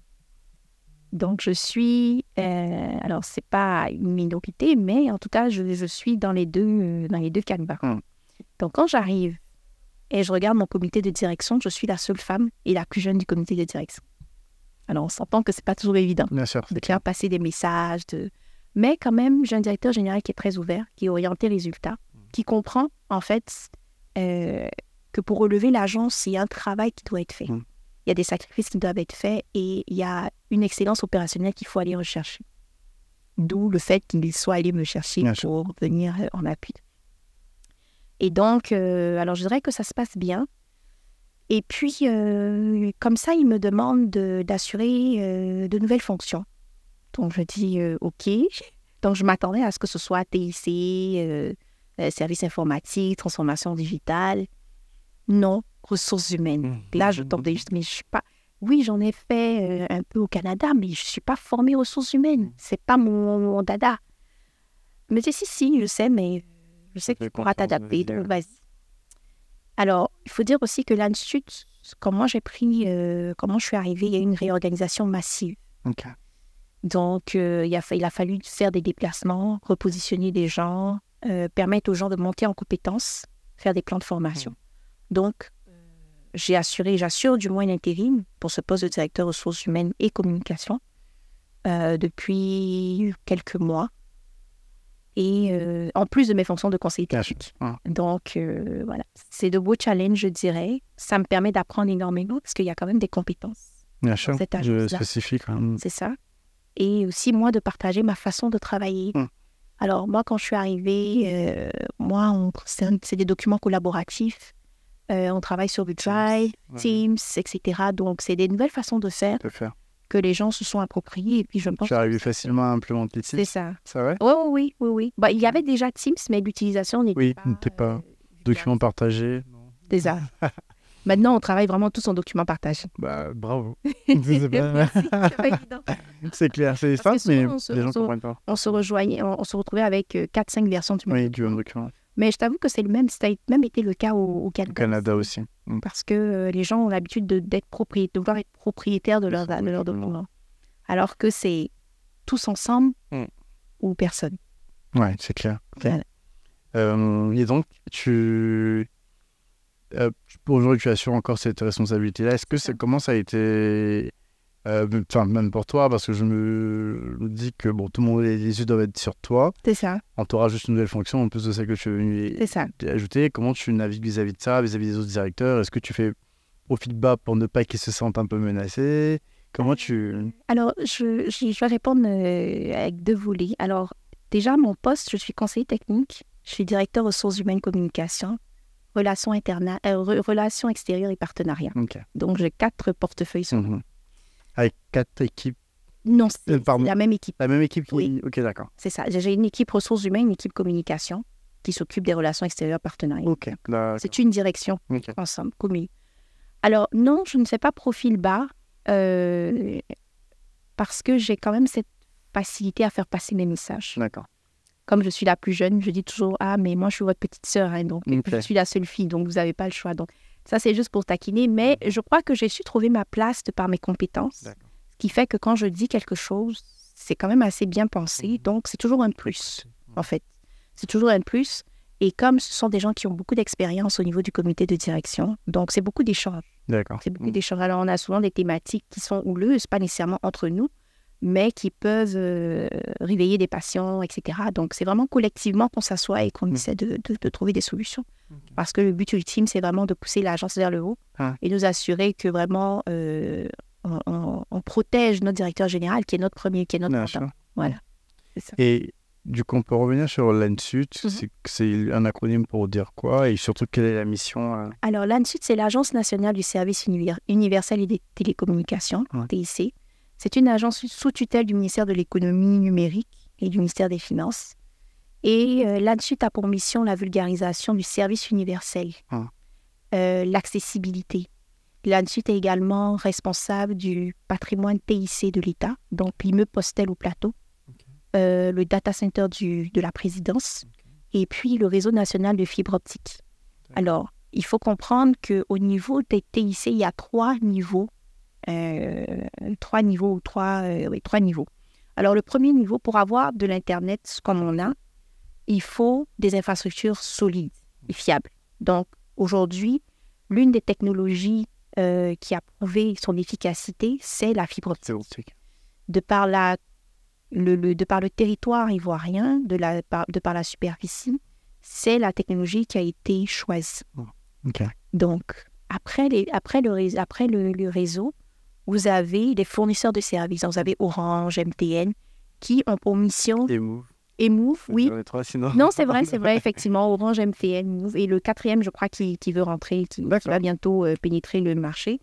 Donc, je suis. euh, alors, c'est pas une minorité, mais en tout cas, je, je suis dans les deux, euh, dans les deux canevas. Mm. Donc, quand j'arrive et je regarde mon comité de direction, je suis la seule femme et la plus jeune du comité de direction. Alors, on s'entend que c'est pas toujours évident Bien sûr. de faire passer des messages. De... Mais quand même, j'ai un directeur général qui est très ouvert, qui est orienté résultat, qui comprend en fait euh, que pour relever l'agence, il y a un travail qui doit être fait. Mm. Il y a des sacrifices qui doivent être faits et il y a une excellence opérationnelle qu'il faut aller rechercher. D'où le fait qu'il soit allé me chercher Bien sûr. pour venir euh, en appui. Et donc, euh, alors je dirais que ça se passe bien. Et puis, euh, comme ça, il me demande de- d'assurer euh, de nouvelles fonctions. Donc, je dis OK. Donc, je m'attendais à ce que ce soit TIC, service informatique, transformation digitale. Non, ressources humaines. Mmh. Là, je tombe juste, mais je suis pas. Oui, j'en ai fait euh, un peu au Canada, mais je suis pas formée ressources humaines. C'est pas mon, mon dada. Mais si, si, je sais, mais je sais que tu pourras t'adapter, vas-y, donc vas-y. Alors, il faut dire aussi que l'Institut, comment j'ai pris, euh, comment je suis arrivée, il y a eu une réorganisation massive. Donc, euh, il, a, fa- il a fallu faire des déplacements, repositionner des gens, euh, permettre aux gens de monter en compétences, faire des plans de formation. Donc, euh, j'ai assuré, j'assure du moins l'intérim pour ce poste de directeur ressources humaines et communication euh, depuis quelques mois. Et euh, en plus de mes fonctions de conseiller technique. Donc, euh, voilà. C'est de beaux challenges, je dirais. Ça me permet d'apprendre énormément parce qu'il y a quand même des compétences. Bien sûr. quand même. C'est ça. Et aussi, moi, de partager ma façon de travailler. Mm. Alors, moi, quand je suis arrivée, moi, on- c'est un- c'est des documents collaboratifs. Euh, on travaille sur du Ouais. Teams, etc. Donc, c'est des nouvelles façons de faire De faire. que les gens se sont appropriées. Et puis, je pense Tu es arrivé facilement à implémenter c'est Teams. ça. C'est vrai Oui, oui, oui, oui, oui. Bah, il y avait déjà Teams, mais l'utilisation n'était Oui, pas... n'était pas euh, Document partagé. C'est ça. Maintenant, on travaille vraiment tous en documents partagés. Bah, bravo. C'est pas- c'est pas. C'est clair, c'est simple, mais souvent, on se- les gens on se- comprennent pas. On se rejoignait, on, on se retrouvait avec 4-5 versions du même. Oui, du même document. Mais je t'avoue que c'est le même, ça a même été le cas au, au Canada. Au Canada aussi. Mm. Parce que euh, les gens ont l'habitude de, d'être propriétaires, de vouloir être propriétaires de, son de document. Alors que c'est tous ensemble Mm. ou personne. Ouais, c'est clair. Voilà. Euh, et donc, tu. euh, Aujourd'hui, tu assures encore cette responsabilité-là. Est-ce que ça. comment ça a été. Euh, Enfin, même pour toi, parce que je me dis que bon, tout le monde, les yeux doivent être sur toi. C'est ça, On t'aura juste une nouvelle fonction en plus de celle que tu es venu ajouter. Comment tu navigues vis-à-vis de ça, vis-à-vis des autres directeurs? Est-ce que tu fais profil bas pour ne pas qu'ils se sentent un peu menacés? Comment tu. Alors, je, je, je vais répondre euh, avec deux volets. Alors, déjà, mon poste, je suis conseiller technique. Je suis directeur ressources humaines communication, relations, interna euh, re- relations extérieures et partenariats. Donc, j'ai quatre portefeuilles. sur- Mhm. Avec quatre équipes. Non, c'est Euh, pardon. la même équipe. La même équipe qui. Oui. Ok, d'accord. C'est ça. J'ai une équipe ressources humaines, une équipe communication qui s'occupe des relations extérieures partenariats. Ok. C'est une direction ensemble, commune. Alors, non, je ne fais pas profil bas euh, parce que j'ai quand même cette facilité à faire passer mes messages. D'accord. Comme je suis la plus jeune, je dis toujours Ah, mais moi, je suis votre petite sœur, hein, donc je suis la seule fille, donc vous n'avez pas le choix. Donc, ça, c'est juste pour taquiner. Mais je crois que j'ai su trouver ma place de par mes compétences, ce qui fait que quand je dis quelque chose, c'est quand même assez bien pensé. Mhm. Donc, c'est toujours un plus en fait. C'est toujours un plus. Et comme ce sont des gens qui ont beaucoup d'expérience au niveau du comité de direction, donc c'est beaucoup d'échanges. D'accord. C'est beaucoup Mm. d'échanges. Alors, on a souvent des thématiques qui sont houleuses, pas nécessairement entre nous, mais qui peuvent euh, réveiller des passions, etc. Donc, c'est vraiment collectivement qu'on s'assoit et qu'on essaie de, de- de trouver des solutions. Parce que le but ultime, c'est vraiment de pousser l'agence vers le haut Ah. et nous assurer que vraiment euh, on, on- on protège notre directeur général, qui est notre premier, qui est notre. Voilà. Ça. Et du coup, on peut revenir sur l'ANSUT. Mhm. C'est C'est un acronyme pour dire quoi et surtout quelle est la mission euh, Alors, l'ANSUT, c'est l'Agence nationale du service univers- universel et des télécommunications, Ouais. TIC. C'est une agence sous tutelle du ministère de l'économie numérique et du ministère des Finances. Et euh, a pour mission la vulgarisation du service universel, Ah. euh, l'accessibilité. L'ANSUT est également responsable du patrimoine TIC de l'État, donc l'immeuble postel au plateau, euh, le data center du- de la présidence et puis le réseau national de fibre optique. Alors, il faut comprendre qu'au niveau des TIC, il y a trois niveaux. euh, trois niveaux ou trois, oui, trois niveaux. Alors, le premier niveau, pour avoir de l'Internet comme on a, il faut des infrastructures solides et fiables. Donc, aujourd'hui, l'une des technologies euh, qui a prouvé son efficacité, c'est la fibre optique de par la le, le- de par le territoire ivoirien, de, la, par, de par la superficie, c'est la technologie qui a été choisie. Ok. Donc, après, les, après, le, après le, le réseau, vous avez des fournisseurs de services. Donc, vous avez Orange, MTN, qui ont pour mission, Et. Et Move, oui. Trois. Non, c'est vrai, c'est vrai, effectivement. Orange, MTN, Move. Et le quatrième, je crois, qui, qui veut rentrer, qui, va bientôt euh, pénétrer le marché,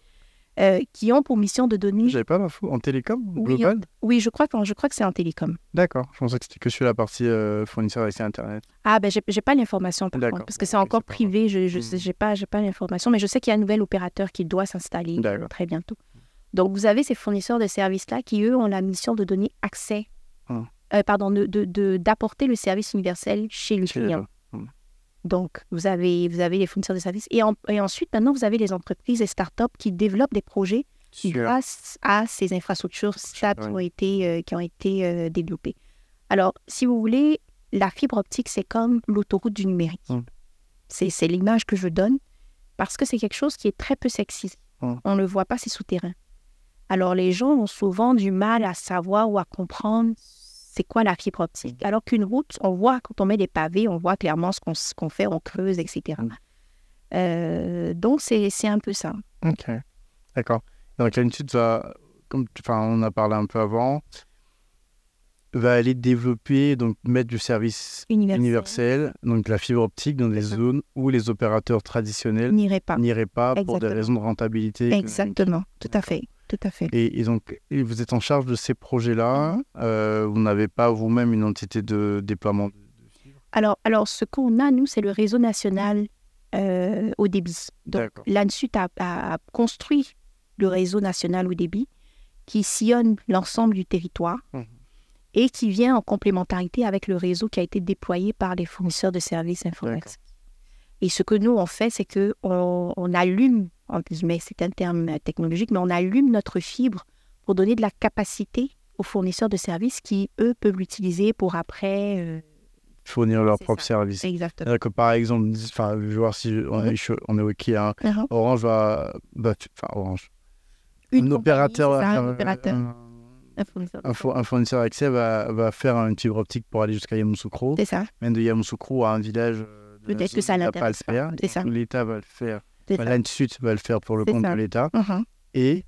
euh, qui ont pour mission de donner... J'avais pas l'info. En télécom Oui, global Oui, je crois, que, je crois que c'est en télécom. D'accord. Je pensais que c'était que sur la partie euh, fournisseur d'accès Internet. Ah, ben, j'ai j'ai pas l'information, par contre, parce que c'est encore c'est privé. Je je Hmm. j'ai pas, j'ai pas l'information, mais je sais qu'il y a un nouvel opérateur qui doit s'installer D'accord. très bientôt. Donc, vous avez ces fournisseurs de services-là qui, eux, ont la mission de donner accès, Hmm. Euh, pardon, de- de- de- d'apporter le service universel chez le client. Donc, vous avez, vous avez les fournisseurs de services. Et, en- et ensuite, maintenant, vous avez les entreprises et startups qui développent des projets grâce à ces infrastructures stables qui ont été, euh, qui ont été euh, développées. Alors, si vous voulez, la fibre optique, c'est comme l'autoroute du numérique. Mm. C'est c'est l'image que je donne parce que c'est quelque chose qui est très peu sexy. Mm. On ne le voit pas, c'est souterrain. Alors, les gens ont souvent du mal à savoir ou à comprendre c'est quoi la fibre optique? Alors qu'une route, on voit, quand on met des pavés, on voit clairement ce qu'on fait, on creuse, etc. Mm. Euh, donc, c'est un peu ça. Ok. D'accord. Donc l'ANSUT va, comme enfin, on a parlé un peu avant, va aller développer, donc mettre du service Universel. universel, donc la fibre optique dans des zones où les opérateurs traditionnels N'irait pas. n'iraient pas pour des raisons de rentabilité. Exactement, tout à fait, tout à fait. Et, et donc, et vous êtes en charge de ces projets-là. Euh, vous n'avez pas vous-même une entité de déploiement de. Alors, alors ce qu'on a, nous, c'est le réseau national euh, au débit. Donc, l'ANSUT a, a construit le réseau national au débit qui sillonne l'ensemble du territoire Mhm. et qui vient en complémentarité avec le réseau qui a été déployé par les fournisseurs de services informatiques. Et ce que nous, on fait, c'est que on, on allume, en guillemets, c'est un terme euh, technologique, mais on allume notre fibre pour donner de la capacité aux fournisseurs de services qui, eux, peuvent l'utiliser pour après... euh, Fournir leur C'est propre ça. service. exactement. Que par exemple, enfin, je vais voir si on est, chaud- on est OK. hein. Mhm. Orange va. va- Enfin, Orange. Une un opérateur, ça, un faire, opérateur, un- un fournisseur un, d'accès va, va faire une fibre optique pour aller jusqu'à Yamoussoukro. C'est ça, Même de Yamoussoukro à un village. euh, Peut-être que ça l'intéresse L'État va le faire. L'ANSUT va le faire pour le compte ça. de l'État. Mhm. Et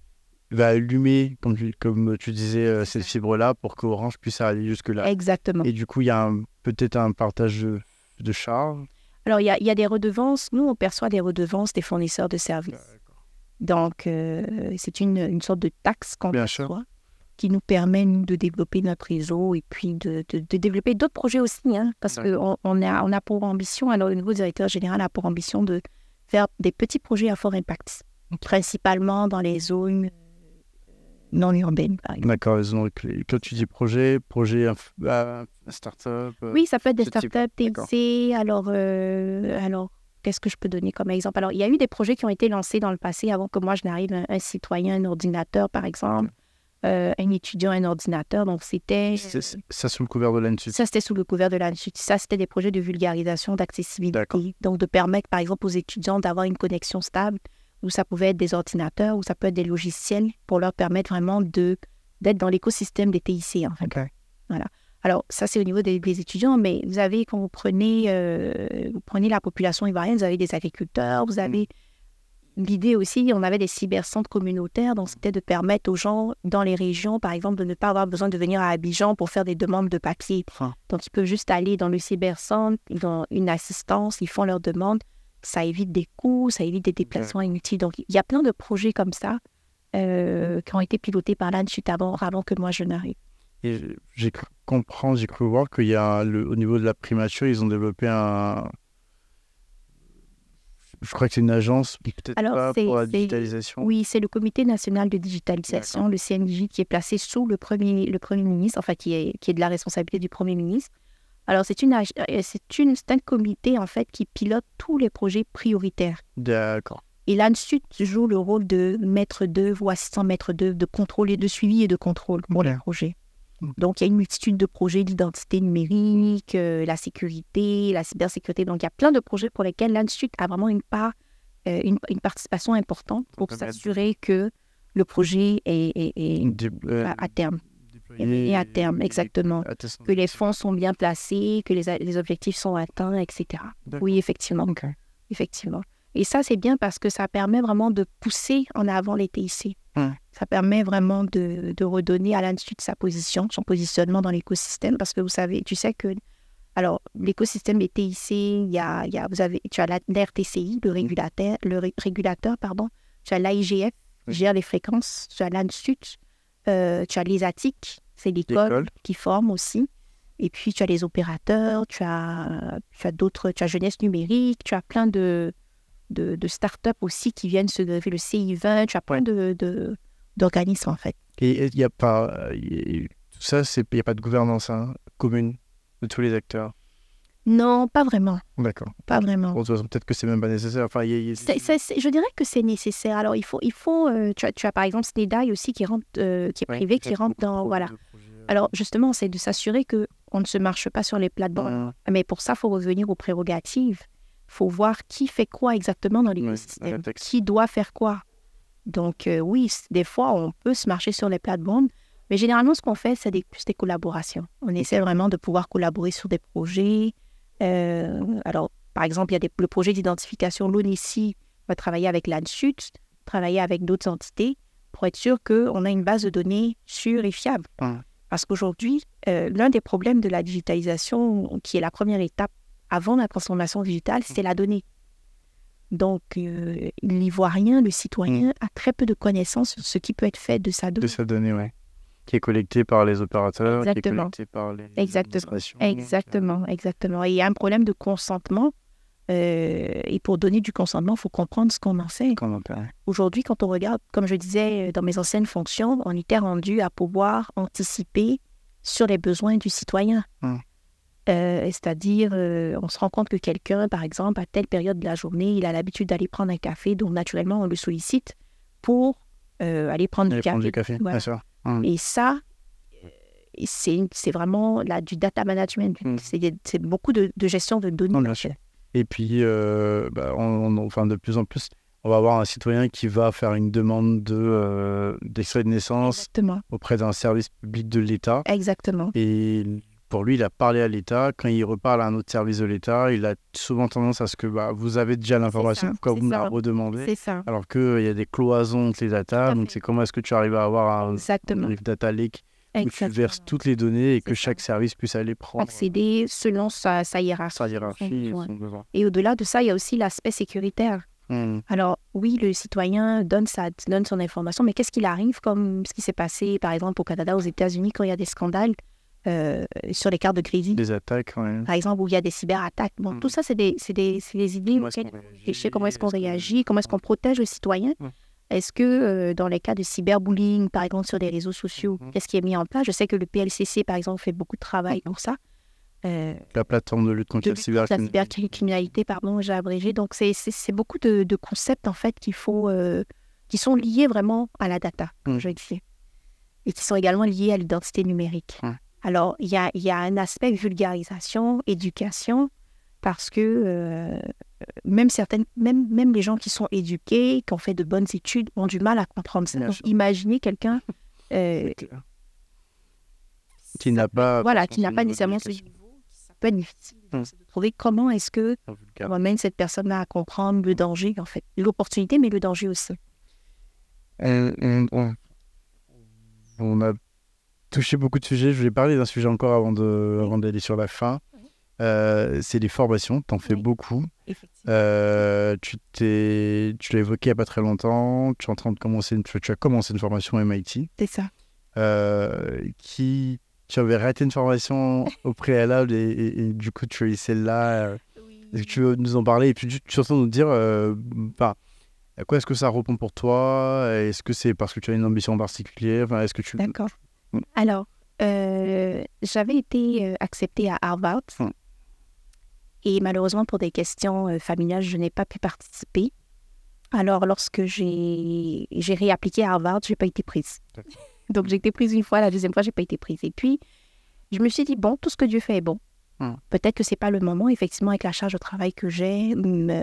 va allumer, comme tu, comme tu disais, euh, cette fibre-là pour qu'Orange puisse aller jusque-là. Exactement. Et du coup, il y a peut-être un partage de, de charges. Alors, il y y a des redevances. Nous, on perçoit des redevances des fournisseurs de services. Donc, euh, c'est une, une sorte de taxe qu'on perçoit qui nous permet, nous, de développer notre réseau et puis de, de- de développer d'autres projets aussi. hein, parce qu'on on a, on a pour ambition, alors le nouveau directeur général a pour ambition de faire des petits projets à fort impact, principalement dans les zones euh, non urbaines, par exemple. D'accord. Donc, quand tu dis projet, projet euh, start-up. euh, Oui, ça peut être des d'accord. TIC. Alors, euh, alors qu'est-ce que je peux donner comme exemple? Alors, il y a eu des projets qui ont été lancés dans le passé avant que moi je n'arrive. Un, un citoyen, un ordinateur, par exemple. Euh, un étudiant, un ordinateur. Donc, c'était. ça sous le couvert de l'ANSUT. Ça, c'était sous le couvert de l'ANSUT. Ça, c'était des projets de vulgarisation, d'accessibilité. Donc, de permettre, par exemple, aux étudiants d'avoir une connexion stable, où ça pouvait être des ordinateurs, ou ça peut être des logiciels, pour leur permettre vraiment de d'être dans l'écosystème des TIC, en fait. Ok. Alors, ça, c'est au niveau des, des étudiants, mais vous avez, quand vous prenez, euh, vous prenez la population ivoirienne, vous avez des agriculteurs, vous avez... l'idée aussi, on avait des cybercentres communautaires, donc c'était de permettre aux gens dans les régions, par exemple, de ne pas avoir besoin de venir à Abidjan pour faire des demandes de papier. Ah. Donc, ils peuvent juste aller dans le cybercentre, ils ont une assistance, ils font leurs demandes. Ça évite des coûts, ça évite des déplacements inutiles. Donc, il y a plein de projets comme ça euh, qui ont été pilotés par l'ANSUT avant, avant que moi je n'arrive. Et j'ai cru comprendre, j'ai cru voir qu'il y a le, au niveau de la primature, ils ont développé un. Je crois que c'est une agence, peut-être pas pour la digitalisation. Oui, c'est le Comité national de digitalisation, le CNJ, qui est placé sous le Premier, le premier ministre, enfin qui est, qui est de la responsabilité du Premier ministre. Alors, c'est une, euh, c'est une, c'est un comité, en fait, qui pilote tous les projets prioritaires. D'accord. Et là-dessus, joue le rôle de maître d'œuvre ou assistant maître d'œuvre, de contrôle et de suivi et de contrôle pour les projets. Donc, il y a une multitude de projets d'identité numérique, euh, la sécurité, la cybersécurité. Donc, il y a plein de projets pour lesquels l'Institut a vraiment une part, euh, une, une participation importante pour s'assurer que le projet est, est- est Dé- euh, à, à terme. Et à terme, et- exactement. Que les fonds sont bien placés, que les, objectifs sont atteints, etc. Oui, effectivement. Effectivement. Et ça, c'est bien parce que ça permet vraiment de pousser en avant les TIC. Hum. Ça permet vraiment de, de redonner à l'Institut sa position, son positionnement dans l'écosystème. Parce que vous savez, tu sais que, alors, l'écosystème des TIC, il y a, il y a, vous avez, tu as l'RTCI, le régulateur, le ré- régulateur, pardon. Tu as l'AIGF, qui gère les fréquences. Tu as l'Institut, euh, tu as les ATIC, c'est l'école L'école. qui forme aussi. Et puis, tu as les opérateurs, tu as, tu as d'autres, tu as Jeunesse Numérique, tu as plein de, de, de startups aussi qui viennent se greffer, le CI20, tu as plein de, de- d'organismes en fait. Et il n'y a pas. y a- tout ça, il n'y a pas de gouvernance hein, commune de tous les acteurs? Non, pas vraiment, D'accord. pas vraiment. Bon, peut-être que c'est même pas nécessaire. Enfin, il y a- il y a- C'est- c'est- c'est- je dirais que c'est nécessaire. Alors, il faut, il faut euh, tu, as, tu as par exemple SNEDAI aussi qui, rentre, euh, qui est Ouais, privé, qui rentre dans... Voilà. euh, Alors, justement, c'est de s'assurer que on ne se marche pas sur les plates-bandes. euh, Mais pour ça, il faut revenir aux prérogatives. Il faut voir qui fait quoi exactement dans l'écosystème. texte. qui doit faire quoi. Donc, euh, oui, des fois, on peut se marcher sur les plates-bandes, mais généralement, ce qu'on fait, c'est des, plus des collaborations. On essaie vraiment de pouvoir collaborer sur des projets. Euh, alors, par exemple, il y a des, le projet d'identification l'ONICI va travailler avec l'ANSUT, travailler avec d'autres entités pour être sûr qu'on a une base de données sûre et fiable. Parce qu'aujourd'hui, euh, l'un des problèmes de la digitalisation, qui est la première étape avant la transformation digitale, c'est la donnée. Donc, euh, l'ivoirien, le citoyen, a très peu de connaissances sur ce qui peut être fait de sa de donnée. sa donnée, ouais. Qui est collectée par les opérateurs, qui est Exactement. collectée par les Exactement. Exactement, exactement. Et il y a un problème de consentement. euh, et pour donner du consentement, il faut comprendre ce qu'on en fait. Entend. Aujourd'hui, quand on regarde, comme je disais euh, dans mes anciennes fonctions, on était rendu à pouvoir anticiper sur les besoins du citoyen. Hum. Euh, C'est-à-dire, euh, on se rend compte que quelqu'un, par exemple, à telle période de la journée, il a l'habitude d'aller prendre un café, donc naturellement, on le sollicite pour euh, aller prendre Aller du café. prendre du café, Voilà. bien sûr. Hum. Et ça, c'est vraiment là, du data management. Mm. C'est beaucoup de, de gestion de données. Non, bien sûr. Et puis, bah, on- on- enfin, de plus en plus, on va avoir un citoyen qui va faire une demande de, euh, d'extrait de naissance Exactement. auprès d'un service public de l'État. Exactement. Et pour lui, il a parlé à l'État. Quand il reparle à un autre service de l'État, il a souvent tendance à ce que bah, vous avez déjà l'information, pourquoi vous me la redemandez C'est ça. Alors qu'il y a des cloisons entre les data. Donc, c'est comment est-ce que tu arrives à avoir un, Exactement. data lake où tu Exactement. verses toutes les données et que chaque service puisse aller prendre accéder selon sa, sa hiérarchie. sa hiérarchie et son besoin. Et au-delà de ça, il y a aussi l'aspect sécuritaire. Hum, Alors oui, le citoyen donne, sa, donne son information, mais qu'est-ce qu'il arrive comme ce qui s'est passé, par exemple, au Canada, aux États-Unis, quand il y a des scandales? Euh, sur les cartes de crédit, Des attaques, ouais. par exemple, où il y a des cyberattaques. Bon, Mm. tout ça, c'est des, c'est des, c'est des idées Comment est-ce auxquelles réagit? comment est-ce qu'on réagit, comment est-ce qu'on protège le citoyen? Est-ce que euh, dans les cas de cyberbullying, par exemple, sur les réseaux sociaux, Mhm. qu'est-ce qui est mis en place? Je sais que le PLCC, par exemple, fait beaucoup de travail pour ça. Euh, La plateforme de lutte contre de la lutte la cybercriminalité. pardon, j'ai abrégé. Donc, c'est- beaucoup de, de concepts, en fait, qu'il faut, euh, qui sont liés vraiment à la data, comme Mm. je le disais, et qui sont également liés à l'identité numérique. Alors, il y a, il y a un aspect vulgarisation, éducation, parce que euh, même, certaines, même, même les gens qui sont éduqués, qui ont fait de bonnes études, ont du mal à comprendre ça. Donc, imaginez quelqu'un euh. Qui n'a pas. voilà, qui n'a pas nécessairement ce niveau, qui peut être difficile Mm. c'est de trouver comment est-ce que on amène cette personne-là à comprendre le danger, en fait. L'opportunité, mais le danger aussi. On- on- on a touché beaucoup de sujets. Je voulais parler d'un sujet encore avant de- avant d'aller sur la fin. Euh, c'est les formations. Tu en fais Oui. beaucoup. Euh, tu t'es, tu l'as évoqué il n'y a pas très longtemps. Tu es en train de commencer, une, tu as commencé une formation MIT. C'est ça. Euh, qui, tu avais raté une formation au préalable et, et- et du coup tu as eu celle-là. euh, Est-ce que tu veux nous en parler et puis tu- surtout nous dire euh, bah, à quoi est-ce que ça répond pour toi? Est-ce que c'est parce que tu as une ambition particulière? Enfin, Est-ce que tu... Mm. Alors, euh, j'avais été euh, acceptée à Harvard. Mm. Et malheureusement, pour des questions euh, familiales, je n'ai pas pu participer. Alors, lorsque j'ai réappliqué à Harvard, je n'ai pas été prise. Donc, j'ai été prise une fois, la deuxième fois, je n'ai pas été prise. Et puis, je me suis dit, bon, tout ce que Dieu fait est bon. Mm. Peut-être que c'est pas le moment, effectivement, avec la charge de travail que j'ai,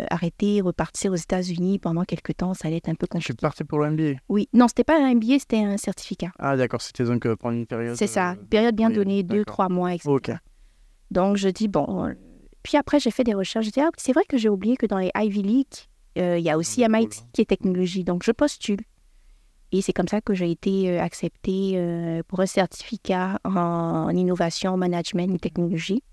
arrêter, repartir aux États-Unis pendant quelques temps, ça allait être un peu Je suis compliqué. parti pour le MBA. Oui, non, c'était pas un MBA, c'était un certificat. Ah d'accord, c'était donc euh, pendant une période... C'est ça, euh, une période bien donnée, deux, trois mois, etc. Donc, je dis, bon. euh, Puis après, j'ai fait des recherches. J'ai dit, ah, c'est vrai que j'ai oublié que dans les Ivy League, euh, il y a aussi Ah, MIT cool. qui est technologie. Donc, je postule. Et c'est comme ça que j'ai été euh, acceptée euh, pour un certificat en innovation, management et technologie,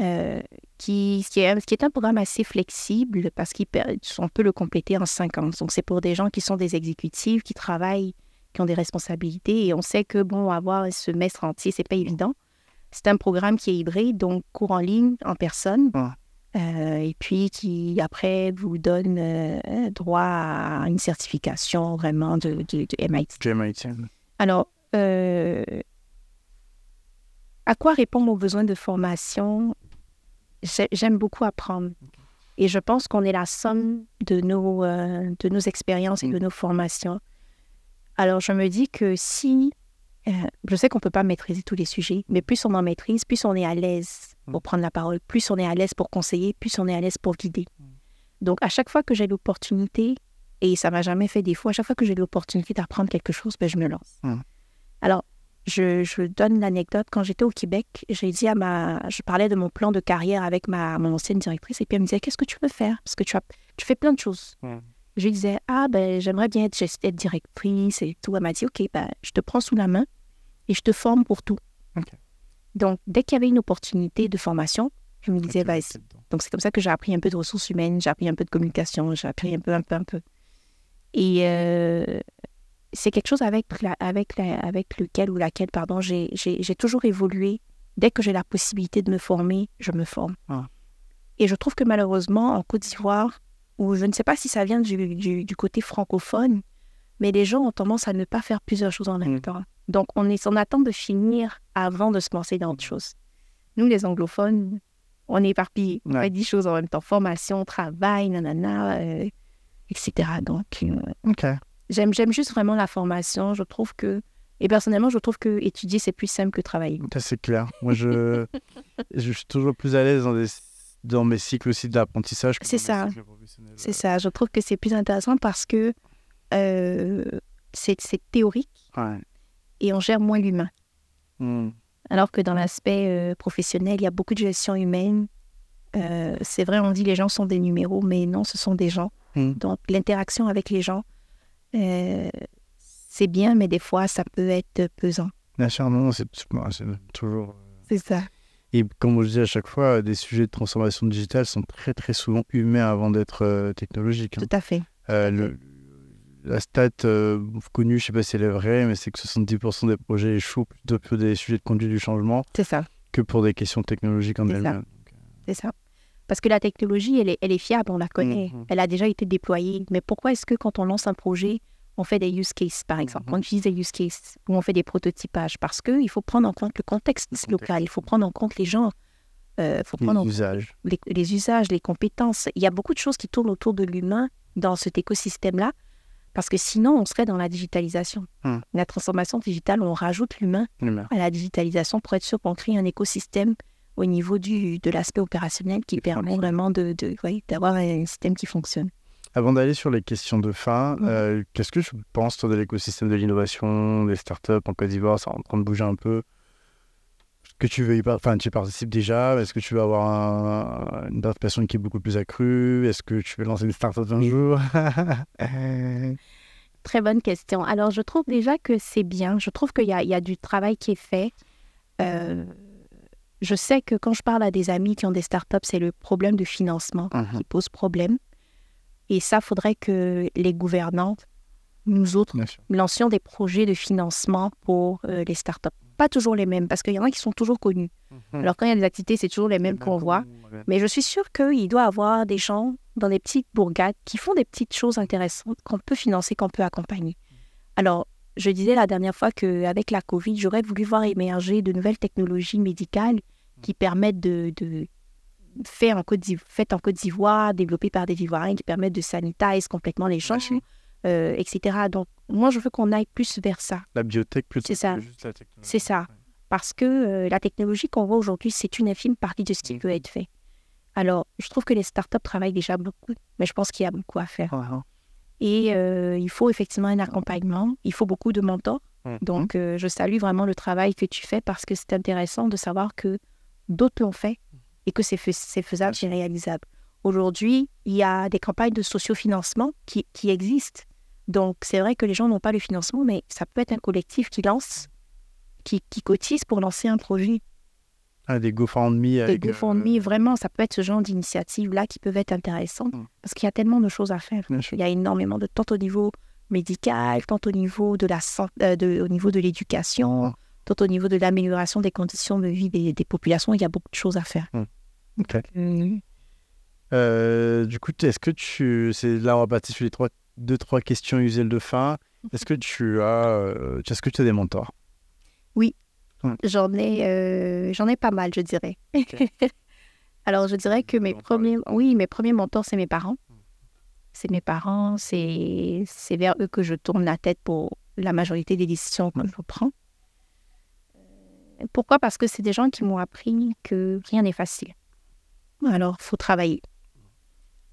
euh, qui, qui, est, qui est un programme assez flexible parce qu'on peut le compléter en cinq ans. Donc, c'est pour des gens qui sont des exécutifs, qui travaillent, qui ont des responsabilités. Et on sait que, bon, avoir un semestre entier, c'est pas évident. C'est un programme qui est hybride, donc cours en ligne, en personne, euh, et puis qui, après, vous donne euh, droit à une certification vraiment de, de, de MIT. MIT. Alors, euh, à quoi répondre aux besoins de formation J'aime beaucoup apprendre. Et je pense qu'on est la somme de nos, euh, de nos expériences et de nos formations. Alors, je me dis que si... euh, je sais qu'on ne peut pas maîtriser tous les sujets, mais plus on en maîtrise, plus on est à l'aise pour prendre la parole, plus on est à l'aise pour conseiller, plus on est à l'aise pour guider. Donc, à chaque fois que j'ai l'opportunité, et ça m'a jamais fait défaut, à chaque fois que j'ai l'opportunité d'apprendre quelque chose, ben, je me lance. Mm. Alors, je, je donne l'anecdote. Quand j'étais au Québec, j'ai dit à ma... Je parlais de mon plan de carrière avec ma, mon ancienne directrice, et puis elle me disait, qu'est-ce que tu veux faire? Parce que tu, as, tu fais plein de choses. Mm. Je lui disais, ah, ben, j'aimerais bien être, directrice et tout. Elle m'a dit, OK, ben, je te prends sous la main et je te forme pour tout. Donc, dès qu'il y avait une opportunité de formation, je me disais, vas-y. Donc, c'est comme ça que j'ai appris un peu de ressources humaines, j'ai appris un peu de communication, j'ai appris un peu, un peu, un peu. Et euh, c'est quelque chose avec, la- avec, la- avec lequel ou laquelle, pardon, j'ai toujours évolué. Dès que j'ai la possibilité de me former, je me forme. Ah. Et je trouve que malheureusement, en Côte d'Ivoire, ou je ne sais pas si ça vient du, du, du côté francophone, mais les gens ont tendance à ne pas faire plusieurs choses en même Mm. temps. Donc, on est en attente de finir avant de se lancer dans autre chose. Nous, les anglophones, on est éparpillés. On Ouais. fait dix choses en même temps. Formation, travail, nanana, euh, etc. Donc, euh, Ok. J'aime, j'aime juste vraiment la formation. Je trouve que, et personnellement, je trouve que étudier, c'est plus simple que travailler. C'est clair. Moi, je, je suis toujours plus à l'aise dans, des- dans mes cycles aussi d'apprentissage. C'est ça. C'est ça. Je trouve que c'est plus intéressant parce que euh, c'est, c'est théorique Ouais. et on gère moins l'humain. Hmm. Alors que dans l'aspect euh, professionnel, il y a beaucoup de gestion humaine. Euh, c'est vrai, on dit les gens sont des numéros, mais non, ce sont des gens. Mm. Donc, l'interaction avec les gens, euh, c'est bien, mais des fois, ça peut être pesant. Bien sûr, non, c'est toujours. euh, C'est ça. Et comme je dis à chaque fois, des sujets de transformation digitale sont très très souvent humains avant d'être euh, technologiques. hein. Tout à fait. Euh, le- la stat euh, connue, je ne sais pas si elle est vraie, mais c'est que 70% des projets échouent plutôt pour des sujets de conduite du changement C'est ça. que pour des questions technologiques en elles-mêmes. C'est ça. Parce que la technologie, elle est, elle est fiable, on la connaît. Mhm. Elle a déjà été déployée. Mais pourquoi est-ce que quand on lance un projet, on fait des use cases, par exemple? Mhm. On utilise des use cases ou on fait des prototypages Parce qu'il faut prendre en compte le contexte, Le contexte. local. Il faut prendre en compte les gens. Il faut prendre en Les compte usages. les, les usages, les compétences. Il y a beaucoup de choses qui tournent autour de l'humain dans cet écosystème-là, parce que sinon, on serait dans la digitalisation. Hmm. La transformation digitale, on rajoute L'humain. à la digitalisation pour être sûr qu'on crée un écosystème au niveau du, de l'aspect opérationnel qui permet vraiment de, de- d'avoir un système qui fonctionne. Avant d'aller sur les questions de fin, Mhm. euh, qu'est-ce que tu penses toi, de l'écosystème de l'innovation, des startups en Côte d'Ivoire Ça est en train de bouger un peu? que tu veux y par- enfin, tu y participes déjà? Est-ce que tu veux avoir un- une participation qui est beaucoup plus accrue? Est-ce que tu veux lancer une start-up un jour? Très bonne question. Alors, je trouve déjà que c'est bien. Je trouve qu'il y a, il y a du travail qui est fait. Euh, je sais que quand je parle à des amis qui ont des startups, c'est le problème de financement Mhm. qui pose problème. Et ça, faudrait que les gouvernants, nous autres, lancions des projets de financement pour euh, les startups. Pas toujours les mêmes, parce qu'il y en a qui sont toujours connus. Mhm. Alors, quand il y a des activités, c'est toujours les mêmes qu'on voit. Mais je suis sûre qu'il doit y avoir des gens dans des petites bourgades qui font des petites choses intéressantes qu'on peut financer, qu'on peut accompagner. Alors, je disais la dernière fois qu'avec la COVID, j'aurais voulu voir émerger de nouvelles technologies médicales qui permettent de, de faire en Côte d'Ivoire, faites en Côte d'Ivoire, développées par des Ivoiriens, qui permettent de sanitiser complètement les gens, Ouais. euh, etc. Donc, moi, je veux qu'on aille plus vers ça. La biotech plutôt C'est ça. que juste la technologie. C'est ça. Parce que euh, la technologie qu'on voit aujourd'hui, c'est une infime partie de ce qui Mhm. peut être fait. Alors, je trouve que les startups travaillent déjà beaucoup, mais je pense qu'il y a beaucoup à faire. Et euh, il faut effectivement un accompagnement, il faut beaucoup de mentors. Mhm. Donc, euh, je salue vraiment le travail que tu fais parce que c'est intéressant de savoir que d'autres l'ont fait et que c'est fais- c'est faisable, c'est réalisable. Aujourd'hui, il y a des campagnes de sociofinancement qui, qui existent. Donc, c'est vrai que les gens n'ont pas le financement, mais ça peut être un collectif qui lance, qui, qui cotise pour lancer un projet. Ah, des GoFundMe Des avec... GoFundMe, euh, vraiment, ça peut être ce genre d'initiative-là qui peuvent être intéressantes Mhm. parce qu'il y a tellement de choses à faire. Il y a énormément de, tant au niveau médical, tant au niveau de la euh, de, au niveau de l'éducation, tant au niveau de l'amélioration des conditions de vie des, des populations. Il y a beaucoup de choses à faire. Ok. Euh, du coup, est-ce que tu... C'est là, on va passer sur les trois... deux, trois questions usuelles de fin. Est-ce que tu as... Est-ce que tu as des mentors? J'en ai, euh, j'en ai pas mal, je dirais. Alors, je dirais que mes premiers, oui, mes premiers mentors, c'est mes parents. C'est mes parents, c'est, c'est vers eux que je tourne la tête pour la majorité des décisions que je prends. Euh, Pourquoi? Parce que c'est des gens qui m'ont appris que rien n'est facile. Alors, faut travailler.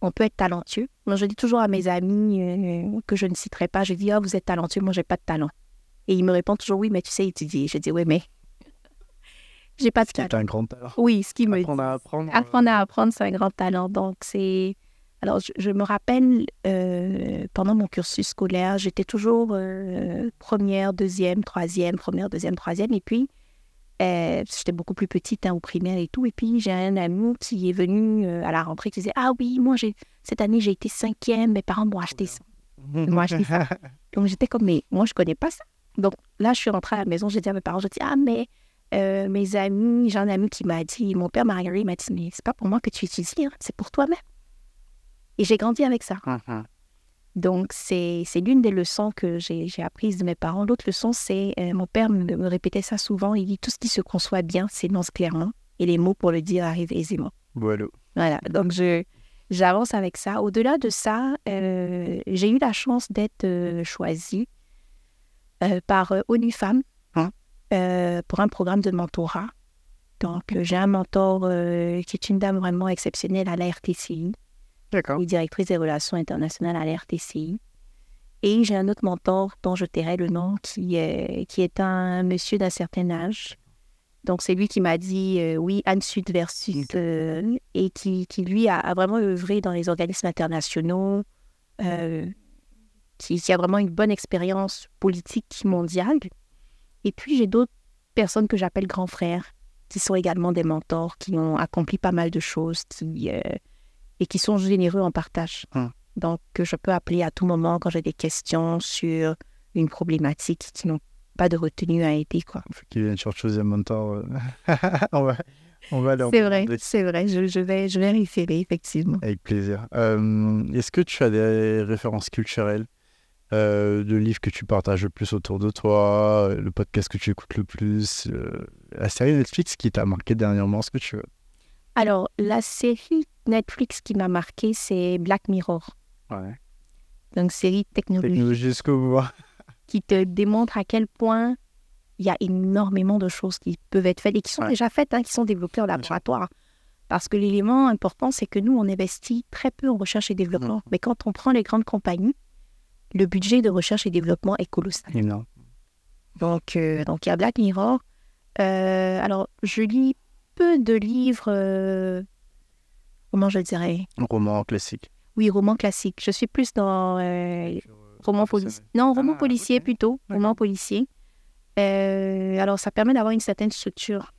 On peut être talentueux. Moi, je dis toujours à mes amis euh, que je ne citerai pas, je dis, ah, vous êtes talentueux, moi, j'ai pas de talent. Et ils me répondent toujours, oui, mais tu sais étudier. Je dis, oui, mais j'ai pas de talent. un grand talent. Oui, ce qui me Apprendre à apprendre. euh, Apprendre à apprendre, c'est un grand talent. Donc, c'est. Alors, je, je me rappelle, euh, pendant mon cursus scolaire, j'étais toujours euh, première, deuxième, troisième, première, deuxième, troisième. Et puis, euh, j'étais beaucoup plus petite hein, au primaire et tout. Et puis, j'ai un ami qui est venu à la rentrée qui disait Ah oui, moi, cette année, j'ai été cinquième, mes parents m'ont acheté ça. Moi, je dis ça. Donc, j'étais comme Mais moi, je connais pas ça. Donc, là, je suis rentrée à la maison, j'ai dit à mes parents Je dis Ah, mais euh, mes amis, j'ai un ami qui m'a dit, mon père m'a regardé, m'a dit, mais c'est pas pour moi que tu étudies, hein, c'est pour toi-même. Et j'ai grandi avec ça. Mhm. Donc, c'est c'est l'une des leçons que j'ai j'ai apprises de mes parents. L'autre leçon, c'est, euh, mon père me, me répétait ça souvent, il dit, tout ce qui se conçoit bien s'énonce clairement, et les mots pour le dire arrivent aisément. Voilà. Voilà, donc je j'avance avec ça. Au-delà de ça, euh, j'ai eu la chance d'être choisie par ONU Femmes? Euh, pour un programme de mentorat. Donc, euh, j'ai un mentor euh, qui est une dame vraiment exceptionnelle à la RTCI, D'accord. directrice des relations internationales à la RTCI. Et j'ai un autre mentor dont je tairai le nom, qui, est- qui est un monsieur d'un certain âge. Donc, c'est lui qui m'a dit euh, oui, Anne Sud versus. Euh, et qui, qui, lui, a, a vraiment œuvré dans les organismes internationaux, euh, qui, qui a vraiment une bonne expérience politique mondiale. Et puis, j'ai d'autres personnes que j'appelle grands frères, qui sont également des mentors, qui ont accompli pas mal de choses, qui, euh, et qui sont généreux en partage. Hum. Donc, que je peux appeler à tout moment quand j'ai des questions sur une problématique qui n'ont pas de retenue à aider. Quoi. Faut qu'il vienne chercher un mentor. euh. on va, on va en C'est vrai, c'est vrai. Je, je vais, je vais référer, effectivement. Avec plaisir. Euh, Est-ce que tu as des références culturelles? Euh, de livres que tu partages le plus autour de toi, euh, le podcast que tu écoutes le plus, euh, la série Netflix qui t'a marqué dernièrement, ce que tu veux? Alors, la série Netflix qui m'a marqué, c'est Black Mirror. Ouais. Donc, série technologique Technologie jusqu'au bout. hein. qui te démontre à quel point il y a énormément de choses qui peuvent être faites et qui sont Ouais. déjà faites, hein, qui sont développées en laboratoire. Parce que l'élément important, c'est que nous, on investit très peu en recherche et développement. Mhm. Mais quand on prend les grandes compagnies, le budget de recherche et développement est colossal. Énorme. Donc, euh, donc il y a Black Mirror. Euh, alors, je lis peu de livres, euh, comment je dirais? Roman classique. Oui, roman classique. Je suis plus dans euh, roman policier. Non, roman Ah, policier ok. plutôt. Roman policier. Euh, alors, ça permet d'avoir une certaine structure.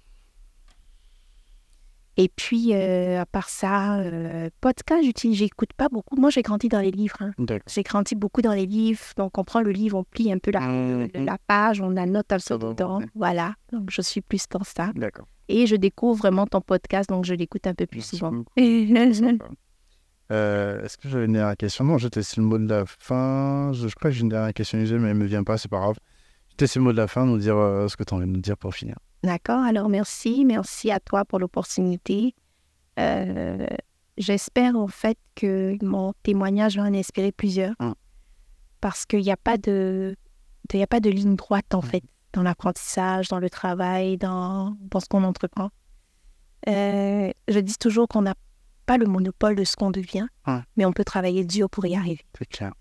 Et puis, euh, à part ça, euh, podcast, j'utilise, j'écoute pas beaucoup. Moi, j'ai grandi dans les livres. hein. J'ai grandi beaucoup dans les livres. Donc, on prend le livre, on plie un peu la, Mhm. la page, on annote un peu dedans. Voilà. Donc, je suis plus dans ça. D'accord. Et je découvre vraiment ton podcast, donc je l'écoute un peu plus Merci souvent. Euh, Est-ce que j'avais une dernière question? Non, j'ai testé le mot de la fin. Je, je crois que j'ai une dernière question mais elle me vient pas, c'est pas grave. Le mot de la fin, nous dire euh, ce que tu as envie de nous dire pour finir. D'accord, alors merci, merci à toi pour l'opportunité. Euh, J'espère en fait que mon témoignage va en inspirer plusieurs Mm. parce qu'il n'y a pas de, y a pas de ligne droite en fait dans l'apprentissage, dans le travail, dans, dans ce qu'on entreprend. Euh, je dis toujours qu'on n'a pas le monopole de ce qu'on devient, Ouais. mais on peut travailler dur pour y arriver. C'est clair.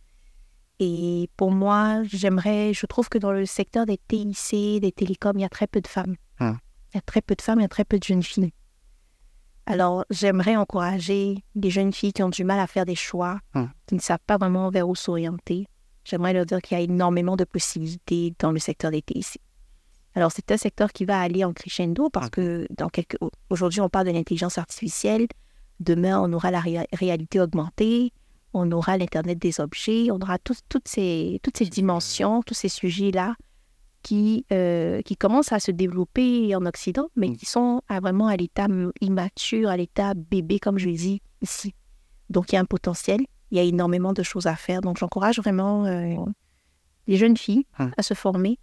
Et pour moi, j'aimerais, je trouve que dans le secteur des TIC, des télécoms, il y a très peu de femmes. Hum. Il y a très peu de femmes, il y a très peu de jeunes filles. Alors, j'aimerais encourager les jeunes filles qui ont du mal à faire des choix, Hum. qui ne savent pas vraiment vers où s'orienter. J'aimerais leur dire qu'il y a énormément de possibilités dans le secteur des TIC. Alors, c'est un secteur qui va aller en crescendo parce Hum. que dans quelques... aujourd'hui, on parle de l'intelligence artificielle. Demain, on aura la réa- réalité augmentée on aura l'Internet des objets, on aura toutes, ces, toutes ces dimensions, tous ces sujets-là qui, euh, qui commencent à se développer en Occident, mais Mm. qui sont à vraiment à l'état immature, à l'état bébé, comme je le dis ici. Donc, il y a un potentiel, il y a énormément de choses à faire. Donc, j'encourage vraiment euh, les jeunes filles Mm. à se former.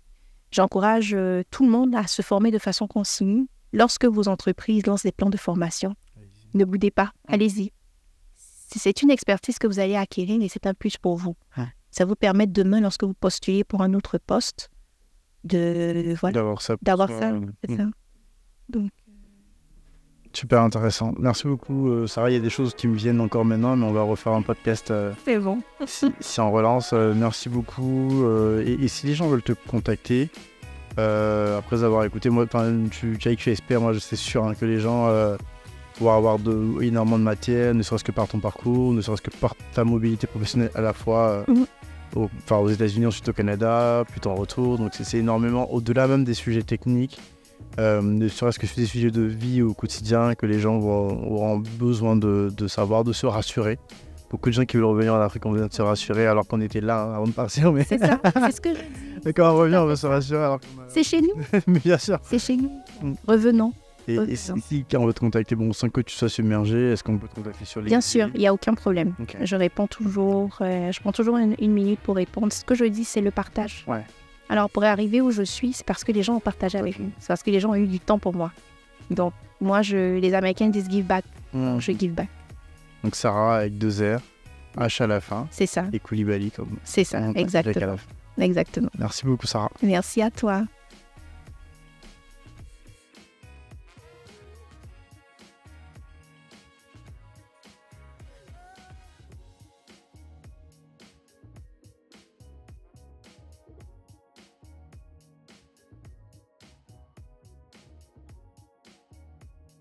J'encourage euh, tout le monde à se former de façon continue. Lorsque vos entreprises lancent des plans de formation, ne boudez pas, Mm. allez-y. Si C'est une expertise que vous allez acquérir et c'est un plus pour vous. Ouais. Ça vous permet demain, lorsque vous postulez pour un autre poste, de voilà, D'avoir ça. d'avoir soi, ça. euh, c'est mm. ça. Super intéressant. Merci beaucoup, euh, Sarah. Il y a des choses qui me viennent encore maintenant, mais on va refaire un podcast euh, C'est bon. si, si on relance. Euh, merci beaucoup. euh, et, et si les gens veulent te contacter, euh, après avoir écouté, moi, tu, tu as expert, moi je sais sûr hein, que les gens euh, vont avoir de, énormément de matière, ne serait-ce que par ton parcours, ne serait-ce que par ta mobilité professionnelle à la fois euh, Mhm. au- enfin, aux États-Unis, ensuite au Canada, puis ton retour. Donc c'est énormément, au-delà même des sujets techniques, euh, ne serait-ce que des sujets de vie au quotidien que les gens vont, auront besoin de, de savoir, de se rassurer. Beaucoup de gens qui veulent revenir en Afrique ont besoin de se rassurer alors qu'on était là hein, avant de partir. Mais, C'est ça. C'est ce que je dis. mais quand on revient, on veut se rassurer alors qu'on a- C'est chez nous. mais bien sûr. C'est chez nous. Mm. Revenons. Et, si, quand on veut te contacter, bon, sans que tu sois submergé, est-ce qu'on peut te contacter sur les Bien sûr, il n'y a aucun problème. Je réponds toujours. euh, je prends toujours une, une minute pour répondre. Ce que je dis, c'est le partage. Ouais. Alors, pour arriver où je suis, c'est parce que les gens ont partagé avec moi. C'est parce que les gens ont eu du temps pour moi. Donc, moi, je, les Américains disent give back. Mmh. Je give back. Donc Sarah avec deux R, H à la fin, C'est ça. et Koulibaly comme C'est ça. Exactement. Exactement. Merci beaucoup Sarah. Merci à toi.